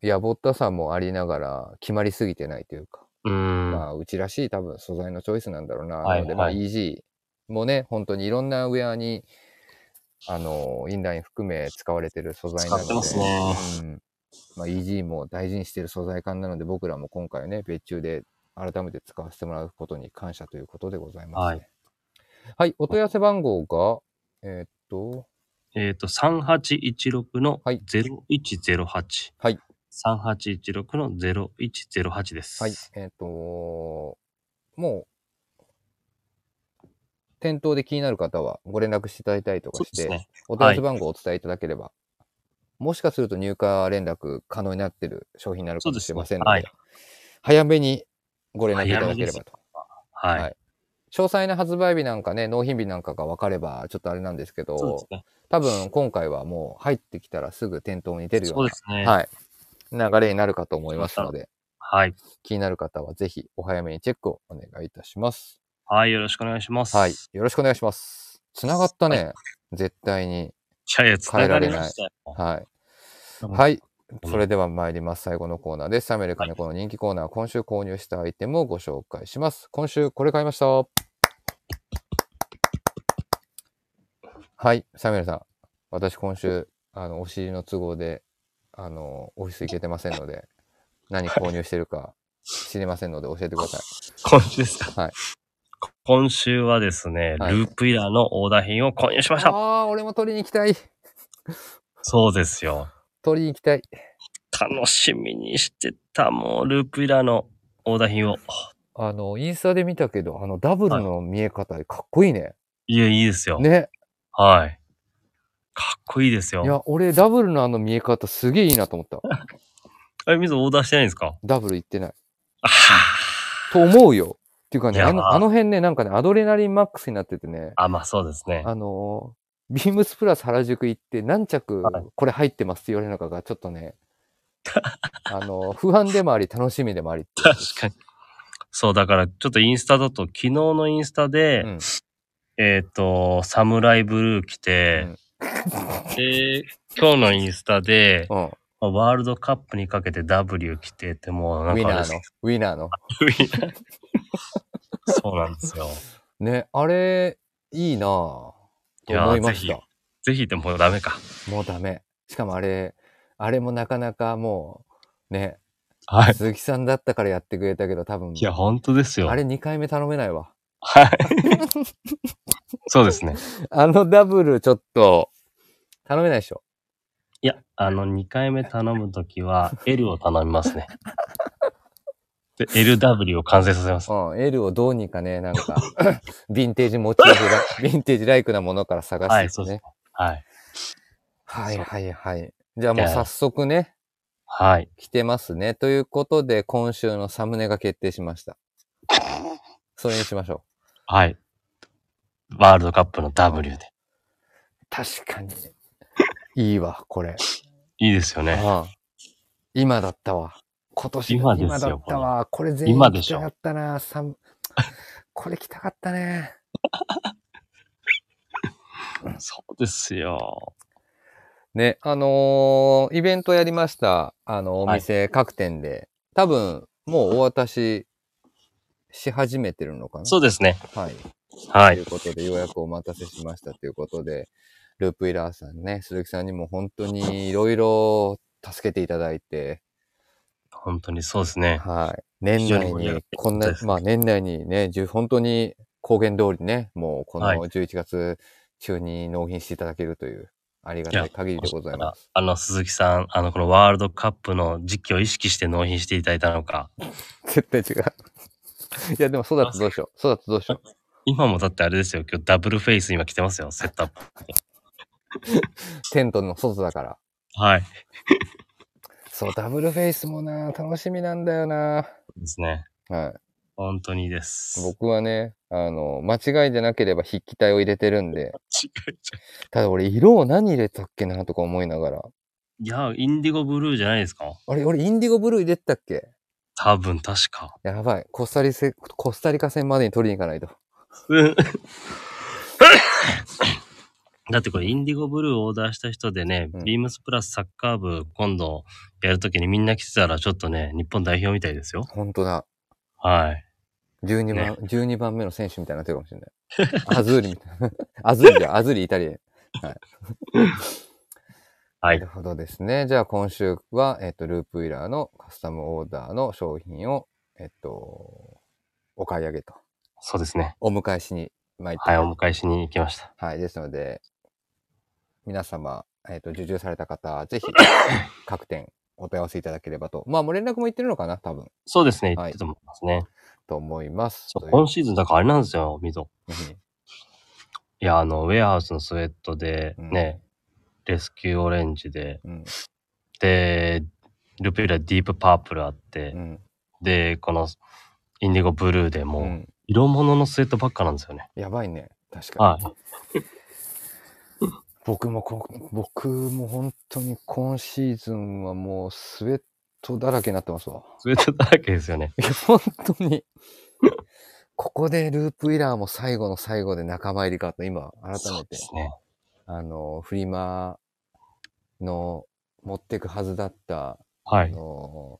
Speaker 2: やぼったさもありながら決まりすぎてないというか、
Speaker 1: うーん。
Speaker 2: まあうちらしい多分素材のチョイスなんだろうな、
Speaker 1: はい
Speaker 2: なのでまあ
Speaker 1: はい。
Speaker 2: EG もね本当にいろんなウェアにあのインライン含め使われてる素材なので。
Speaker 1: 使ってますね。
Speaker 2: うん。まあ、EG も大事にしてる素材感なので僕らも今回ね別注で改めて使わせてもらうことに感謝ということでございます、ね、はい、お問い合わせ番号がえーっと
Speaker 1: えっ、と、3816の
Speaker 2: はい
Speaker 1: 0108。
Speaker 2: はい。
Speaker 1: 3816の0108です。
Speaker 2: はい。えっ、と、もう、店頭で気になる方はご連絡していただいたりとかして、
Speaker 1: ね。
Speaker 2: お問い合わせ番号をお伝えいただければ、もしかすると入荷連絡可能になっている商品になるかもしれませんので、
Speaker 1: ですね
Speaker 2: 早めにご連絡いただければと。
Speaker 1: はい。
Speaker 2: はい詳細な発売日なんかね、納品日なんかが分かれば、ちょっとあれなんですけど、
Speaker 1: ね。
Speaker 2: 多分今回はもう入ってきたらすぐ店頭に出るような、
Speaker 1: ね。
Speaker 2: はい、流れになるかと思いますので、
Speaker 1: はい。
Speaker 2: 気になる方はぜひお早めにチェックをお願いいたします。
Speaker 1: はい。よろしくお願いします。
Speaker 2: はい。よろしくお願いします。つながったね。絶対に。
Speaker 1: いやいや、繋がりましたよ。
Speaker 2: はい。
Speaker 1: うん
Speaker 2: はい。それでは参ります。最後のコーナーです。アメリカのこの人気コーナー、今週購入したアイテムをご紹介します。今週これ買いました。はい。サミュエルさん。私今週、あの、お尻の都合で、あの、オフィス行けてませんので、何購入してるか知りませんので教えてください。
Speaker 1: 今週ですか？
Speaker 2: はい。
Speaker 1: 今週はですね、
Speaker 2: はい
Speaker 1: ループイラーのオーダー品を購入しました。
Speaker 2: ああー、俺も取りに行きたい。
Speaker 1: そうですよ。
Speaker 2: 取りに行きたい。
Speaker 1: 楽しみにしてた、もう、ループイラーのオーダー品を。
Speaker 2: あの、インスタで見たけど、あの、ダブルの見え方、かっこいいね。
Speaker 1: いや、いいですよ。
Speaker 2: ね。
Speaker 1: はい。かっこいいですよ。
Speaker 2: いや、俺、ダブルのあの見え方、すげえいいなと思った。[LAUGHS]
Speaker 1: あれ、水オーダーしてないんですか？
Speaker 2: ダブル行ってない。
Speaker 1: あ
Speaker 2: と思うよ。っていうかね、あのあの辺ね、なんかね、アドレナリンマックスになっててね、
Speaker 1: あ、まあそうですね。
Speaker 2: あのー、ビームスプラス原宿行って何着
Speaker 1: はい
Speaker 2: これ入ってますって言われるのかがちょっとね、[LAUGHS] あのー、不安でもあり楽しみでもありっていう
Speaker 1: 確かに。そう、だから、ちょっとインスタだと、昨日のインスタで、
Speaker 2: うん
Speaker 1: えっ、と、サムライブルー着て、で、今日のインスタで、
Speaker 2: うん。
Speaker 1: まあワールドカップにかけて W 着てて、もうなん
Speaker 2: ィナーの、ウィナーの？
Speaker 1: ウィナーそうなんですよ。
Speaker 2: ね、あれ、いいなぁ、と
Speaker 1: いやー
Speaker 2: 思いました。
Speaker 1: ぜひでもダメか。
Speaker 2: もうダメ。しかもあれ、あれもなかなかもう、ね、
Speaker 1: はい。
Speaker 2: 鈴木さんだったからやってくれたけど、多分、
Speaker 1: いや、本当ですよ。
Speaker 2: あれ2回目頼めないわ。
Speaker 1: はい。そうですね。
Speaker 2: あのダブルちょっと、頼めないでしょ？
Speaker 1: いや、あの、2回目頼むときは、L を頼みますね。で、LW を完成させます。
Speaker 2: うん、L をどうにかね、なんか、[LAUGHS] ヴィンテージモチーフラ、[LAUGHS] ヴィンテージライクなものから探
Speaker 1: はい、
Speaker 2: してね
Speaker 1: そうです。。はい。
Speaker 2: はいはいはい。じゃあもう早速ね、
Speaker 1: はい。
Speaker 2: 来てますね。ということで、今週のサムネが決定しました。それにしましょ
Speaker 1: はい。ワールドカップの W で。
Speaker 2: う。確かに。いいわ、これ。
Speaker 1: いいですよね。
Speaker 2: ああ今だったわ。今年
Speaker 1: 今
Speaker 2: 今だったわ。これ全員来たかったな。これ来たかったね。[LAUGHS]
Speaker 1: そうですよ。
Speaker 2: ね、あのーイベントやりました、あの、お
Speaker 1: はい
Speaker 2: 店、各店で、多分、もうお渡しし始めてるのかな？
Speaker 1: そうですね。
Speaker 2: はい。
Speaker 1: はい。
Speaker 2: ということで、ようやくお待たせしましたということで、ループイラーさんね、鈴木さんにも本当にいろいろ助けていただいて、
Speaker 1: 本当にそうですね。
Speaker 2: はい。年内にこんなまあ年内にね、じゅ本当に公言通りね、もうこの
Speaker 1: はい
Speaker 2: 11月中に納品していただけるという、ありがたい限りでございます。
Speaker 1: あの、鈴木さん、あの、このワールドカップの時期を意識して納品していただいたのか。[LAUGHS]
Speaker 2: 絶対違う。[LAUGHS] いや、でもそうだったらどうしよう。そうだったらどうしよう。
Speaker 1: 今もだってあれですよ。今日ダブルフェイス今着てますよ。セットアップ。
Speaker 2: テントの外だから。
Speaker 1: はい。
Speaker 2: そう、ダブルフェイスもな、楽しみなんだよな。
Speaker 1: ですね。
Speaker 2: はい。
Speaker 1: 本当にです。
Speaker 2: 僕はね、あの、間違いでなければ筆記体を入れてるんで、
Speaker 1: 違う違う
Speaker 2: ただ俺色を何入れたっけなとか思いながら。
Speaker 1: いや、インディゴブルーじゃないですか？
Speaker 2: あれ、俺インディゴブルー入れてたっけ？
Speaker 1: 多分、確か。
Speaker 2: やばい。コスタリセコスタリカ戦までに取りに行かないと。
Speaker 1: うん [COUGHS] だってこれ、インディゴブルーをオーダーした人でね、
Speaker 2: うん
Speaker 1: ビームスプラスサッカー部今度やるときにみんな来てたらちょっとね、日本代表みたいですよ。
Speaker 2: 本当だ。
Speaker 1: はい。
Speaker 2: 12番、
Speaker 1: ね
Speaker 2: 12番目の選手みたいになってるかもしれない。アズーリみたいな。アズーリだ。アズーリイタリアン。
Speaker 1: は
Speaker 2: ないる。ほどですね。じゃあ今週は、えっ、と、ループウィラーのカスタムオーダーの商品を、えっ、と、お買い上げと、
Speaker 1: そうですね。
Speaker 2: お迎えしに参って
Speaker 1: はい、お
Speaker 2: ま
Speaker 1: 迎えしに行きました。
Speaker 2: はい。ですので、皆様、えっ、と、受注された方、ぜひ、[COUGHS] 各店お問い合わせいただければと。まあ、もう連絡もいってるのかな多分、
Speaker 1: そうですね、
Speaker 2: はい
Speaker 1: 言ってたと思いますね。
Speaker 2: と思います。
Speaker 1: 今シーズンだからあれなんですよ、ミゾ。
Speaker 2: うん
Speaker 1: いや、あの、ウェアハウスのスウェットで、
Speaker 2: うん
Speaker 1: ね、レスキューオレンジで、
Speaker 2: うん。
Speaker 1: で、ルピュラディープパープルあって、
Speaker 2: うん。
Speaker 1: で、このインディゴブルーでもう、
Speaker 2: うん。
Speaker 1: 色物のスウェットばっかなんですよね。
Speaker 2: やばいね。確かに。
Speaker 1: はい。[LAUGHS]
Speaker 2: 僕もこ、僕も本当に今シーズンはもうスウェットだらけになってますわ。
Speaker 1: スウェットだらけですよね。
Speaker 2: いや、本当に。ここでループイラーも最後の最後で仲間入りかと今改
Speaker 1: そう
Speaker 2: めて、
Speaker 1: ですね。
Speaker 2: あの、フリマの持ってくはずだった、あ
Speaker 1: はい。
Speaker 2: の、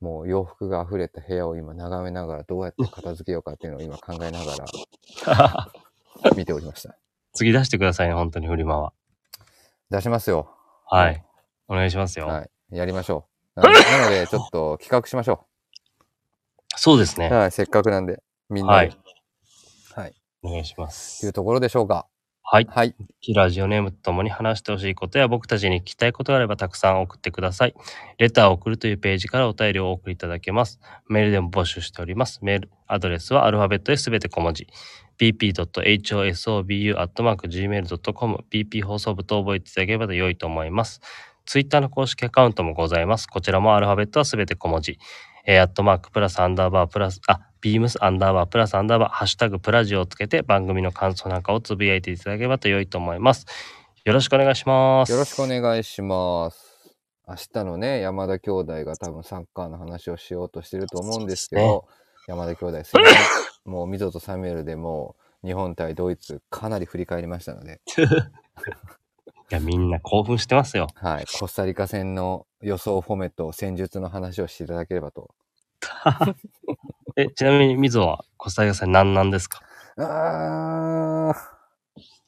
Speaker 2: もう洋服が溢れた部屋を今眺めながらどうやって片付けようかっていうのを今考えながら [LAUGHS] 見ておりました。
Speaker 1: 次出してくださいね、本当にフリマは。
Speaker 2: 出しますよ。
Speaker 1: はい。お願いしますよ。
Speaker 2: はい。やりましょう。なので、[LAUGHS] なのでちょっと企画しましょう。
Speaker 1: そうですね。
Speaker 2: はい。せっかくなんで、みんなで。
Speaker 1: はい。
Speaker 2: はい。
Speaker 1: お願いしま
Speaker 2: という
Speaker 1: す。
Speaker 2: ところでしょうか。
Speaker 1: はい。
Speaker 2: はい。
Speaker 1: ラジオネームとともに話してほしいことや僕たちに聞きたいことがあればたくさん送ってください。レターを送るというページからお便りをお送りいただけます。メールでも募集しております。メールアドレスはアルファベットですべて小文字。bp.hosobu.gmail.com bp 放送部と覚えていただければ良いと思います。ツイッターの公式アカウントもございます。こちらもアルファベットはすべて小文字。えー、アットマークプラスアンダーバープラス、あ、ビームスアンダーバープラスアンダーバー、ハッシュタグプラジオをつけて番組の感想なんかをつぶやいていただければと良いと思います。よろしくお願いします。
Speaker 2: よろしくお願いします。明日のね、山田兄弟が多分サッカーの話をしようとしてると思うんですけど、山田兄弟すいません。[LAUGHS] もう溝とサミュエルでもう日本対ドイツかなり振り返りましたので、[LAUGHS]
Speaker 1: いや、みんな興奮してますよ。
Speaker 2: はい。コスタリカ戦の予想フォメと戦術の話をしていただければと。[LAUGHS]
Speaker 1: え、ちなみに、みぞはコスタリカ戦何なんですか？
Speaker 2: あ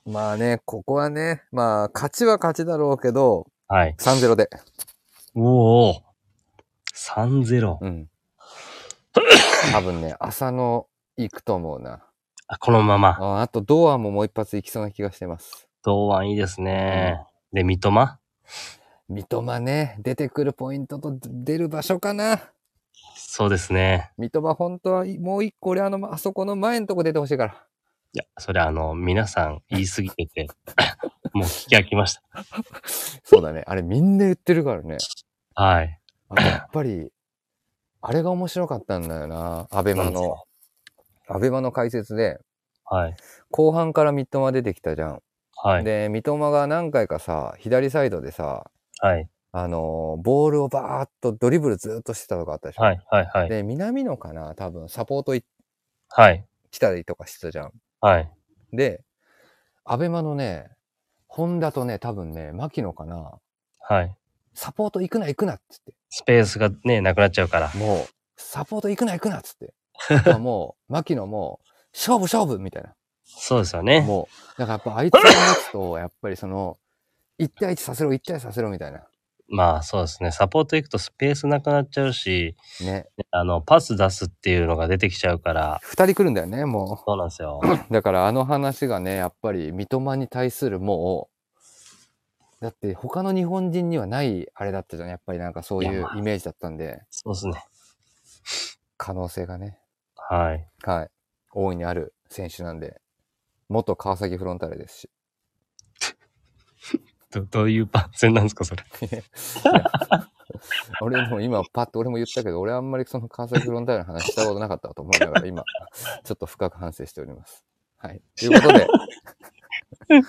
Speaker 2: ー、まあね、ここはね、まあ、勝ちは勝ちだろうけど、
Speaker 1: はい。
Speaker 2: 3-0で。
Speaker 1: おお。3-0。
Speaker 2: うん。[COUGHS] 多分ね、朝の行くと思うな。
Speaker 1: あ、このまま。
Speaker 2: ああと、堂安ももう一発行きそうな気がしてます。
Speaker 1: 堂安いいですね。で、三笘？
Speaker 2: 三笘ね、出てくるポイントと出る場所かな。
Speaker 1: そうですね。
Speaker 2: 三笘本当はもう一個俺あの、あそこの前のとこ出てほしいから。
Speaker 1: いや、それあの、皆さん言い過ぎてて、[LAUGHS] もう聞き飽きました。
Speaker 2: そうだね。あれみんな言ってるからね。
Speaker 1: はい。
Speaker 2: あやっぱり、あれが面白かったんだよな。アベマの。アベマの解説で、
Speaker 1: はい。
Speaker 2: 後半から三笘出てきたじゃん。
Speaker 1: はい。
Speaker 2: で、三笘が何回かさ、左サイドでさ、
Speaker 1: はい。
Speaker 2: あのーボールをバーっとドリブルずーっとしてたとこあったでしょ。
Speaker 1: はい。はい。はい。
Speaker 2: で、南野かな多分サポートい
Speaker 1: はい。
Speaker 2: 来たりとかしてたじゃん。
Speaker 1: はい。
Speaker 2: で、アベマのね、ホンダとね、多分ね、牧野かな
Speaker 1: はい。
Speaker 2: サポート行くな行くなっつって。
Speaker 1: スペースがね、なくなっちゃうから。
Speaker 2: もう、サポート行くな行くなっつって。もう、[LAUGHS] 牧野も、勝負勝負みたいな。
Speaker 1: そうですよね。
Speaker 2: もう、だからやっぱあいつが持つと、[LAUGHS] やっぱりその、1対1させろ、1対1させろみたいな。
Speaker 1: まあそうですね。サポート行くとスペースなくなっちゃうし、
Speaker 2: ね。
Speaker 1: あの、パス出すっていうのが出てきちゃうから、
Speaker 2: 二人来るんだよね、も
Speaker 1: そうなんですよ。
Speaker 2: う。[CLEARS THROAT] だからあの話がね、やっぱり三笘に対するもう、だって他の日本人にはないあれだったじゃん。やっぱりなんかそういうイメージだったんで、
Speaker 1: そうですね。
Speaker 2: 可能性がね、
Speaker 1: はい。
Speaker 2: はい。大いにある選手なんで、元川崎フロンターレですし。[LAUGHS]
Speaker 1: どどういう番宣なんですか、それ？
Speaker 2: 俺も今パッと俺も言ったけど、俺あんまりその川崎フロンターレの話したことなかったと思いながら今、ちょっと深く反省しております。はい。ということで、[LAUGHS]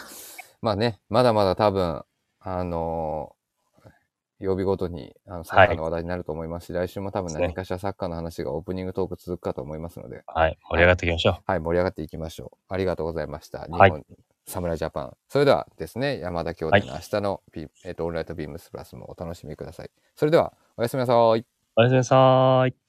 Speaker 2: まあね、まだまだ多分、あのー曜日ごとにあのサッカーの話題になると思いますし、来週も多分何かしらサッカーの話がオープニングトーク続くかと思いますので、
Speaker 1: はい。盛り上がっていきましょう。
Speaker 2: はい、盛り上がっていきましょう。ありがとうございました。日
Speaker 1: はい
Speaker 2: 本、侍ジャパン。それではですね、山田兄弟の明日のビ、えっ、と、オールナイトビームスプラスもお楽しみください。それでは、おやすみなさい。
Speaker 1: おやすみなさーい。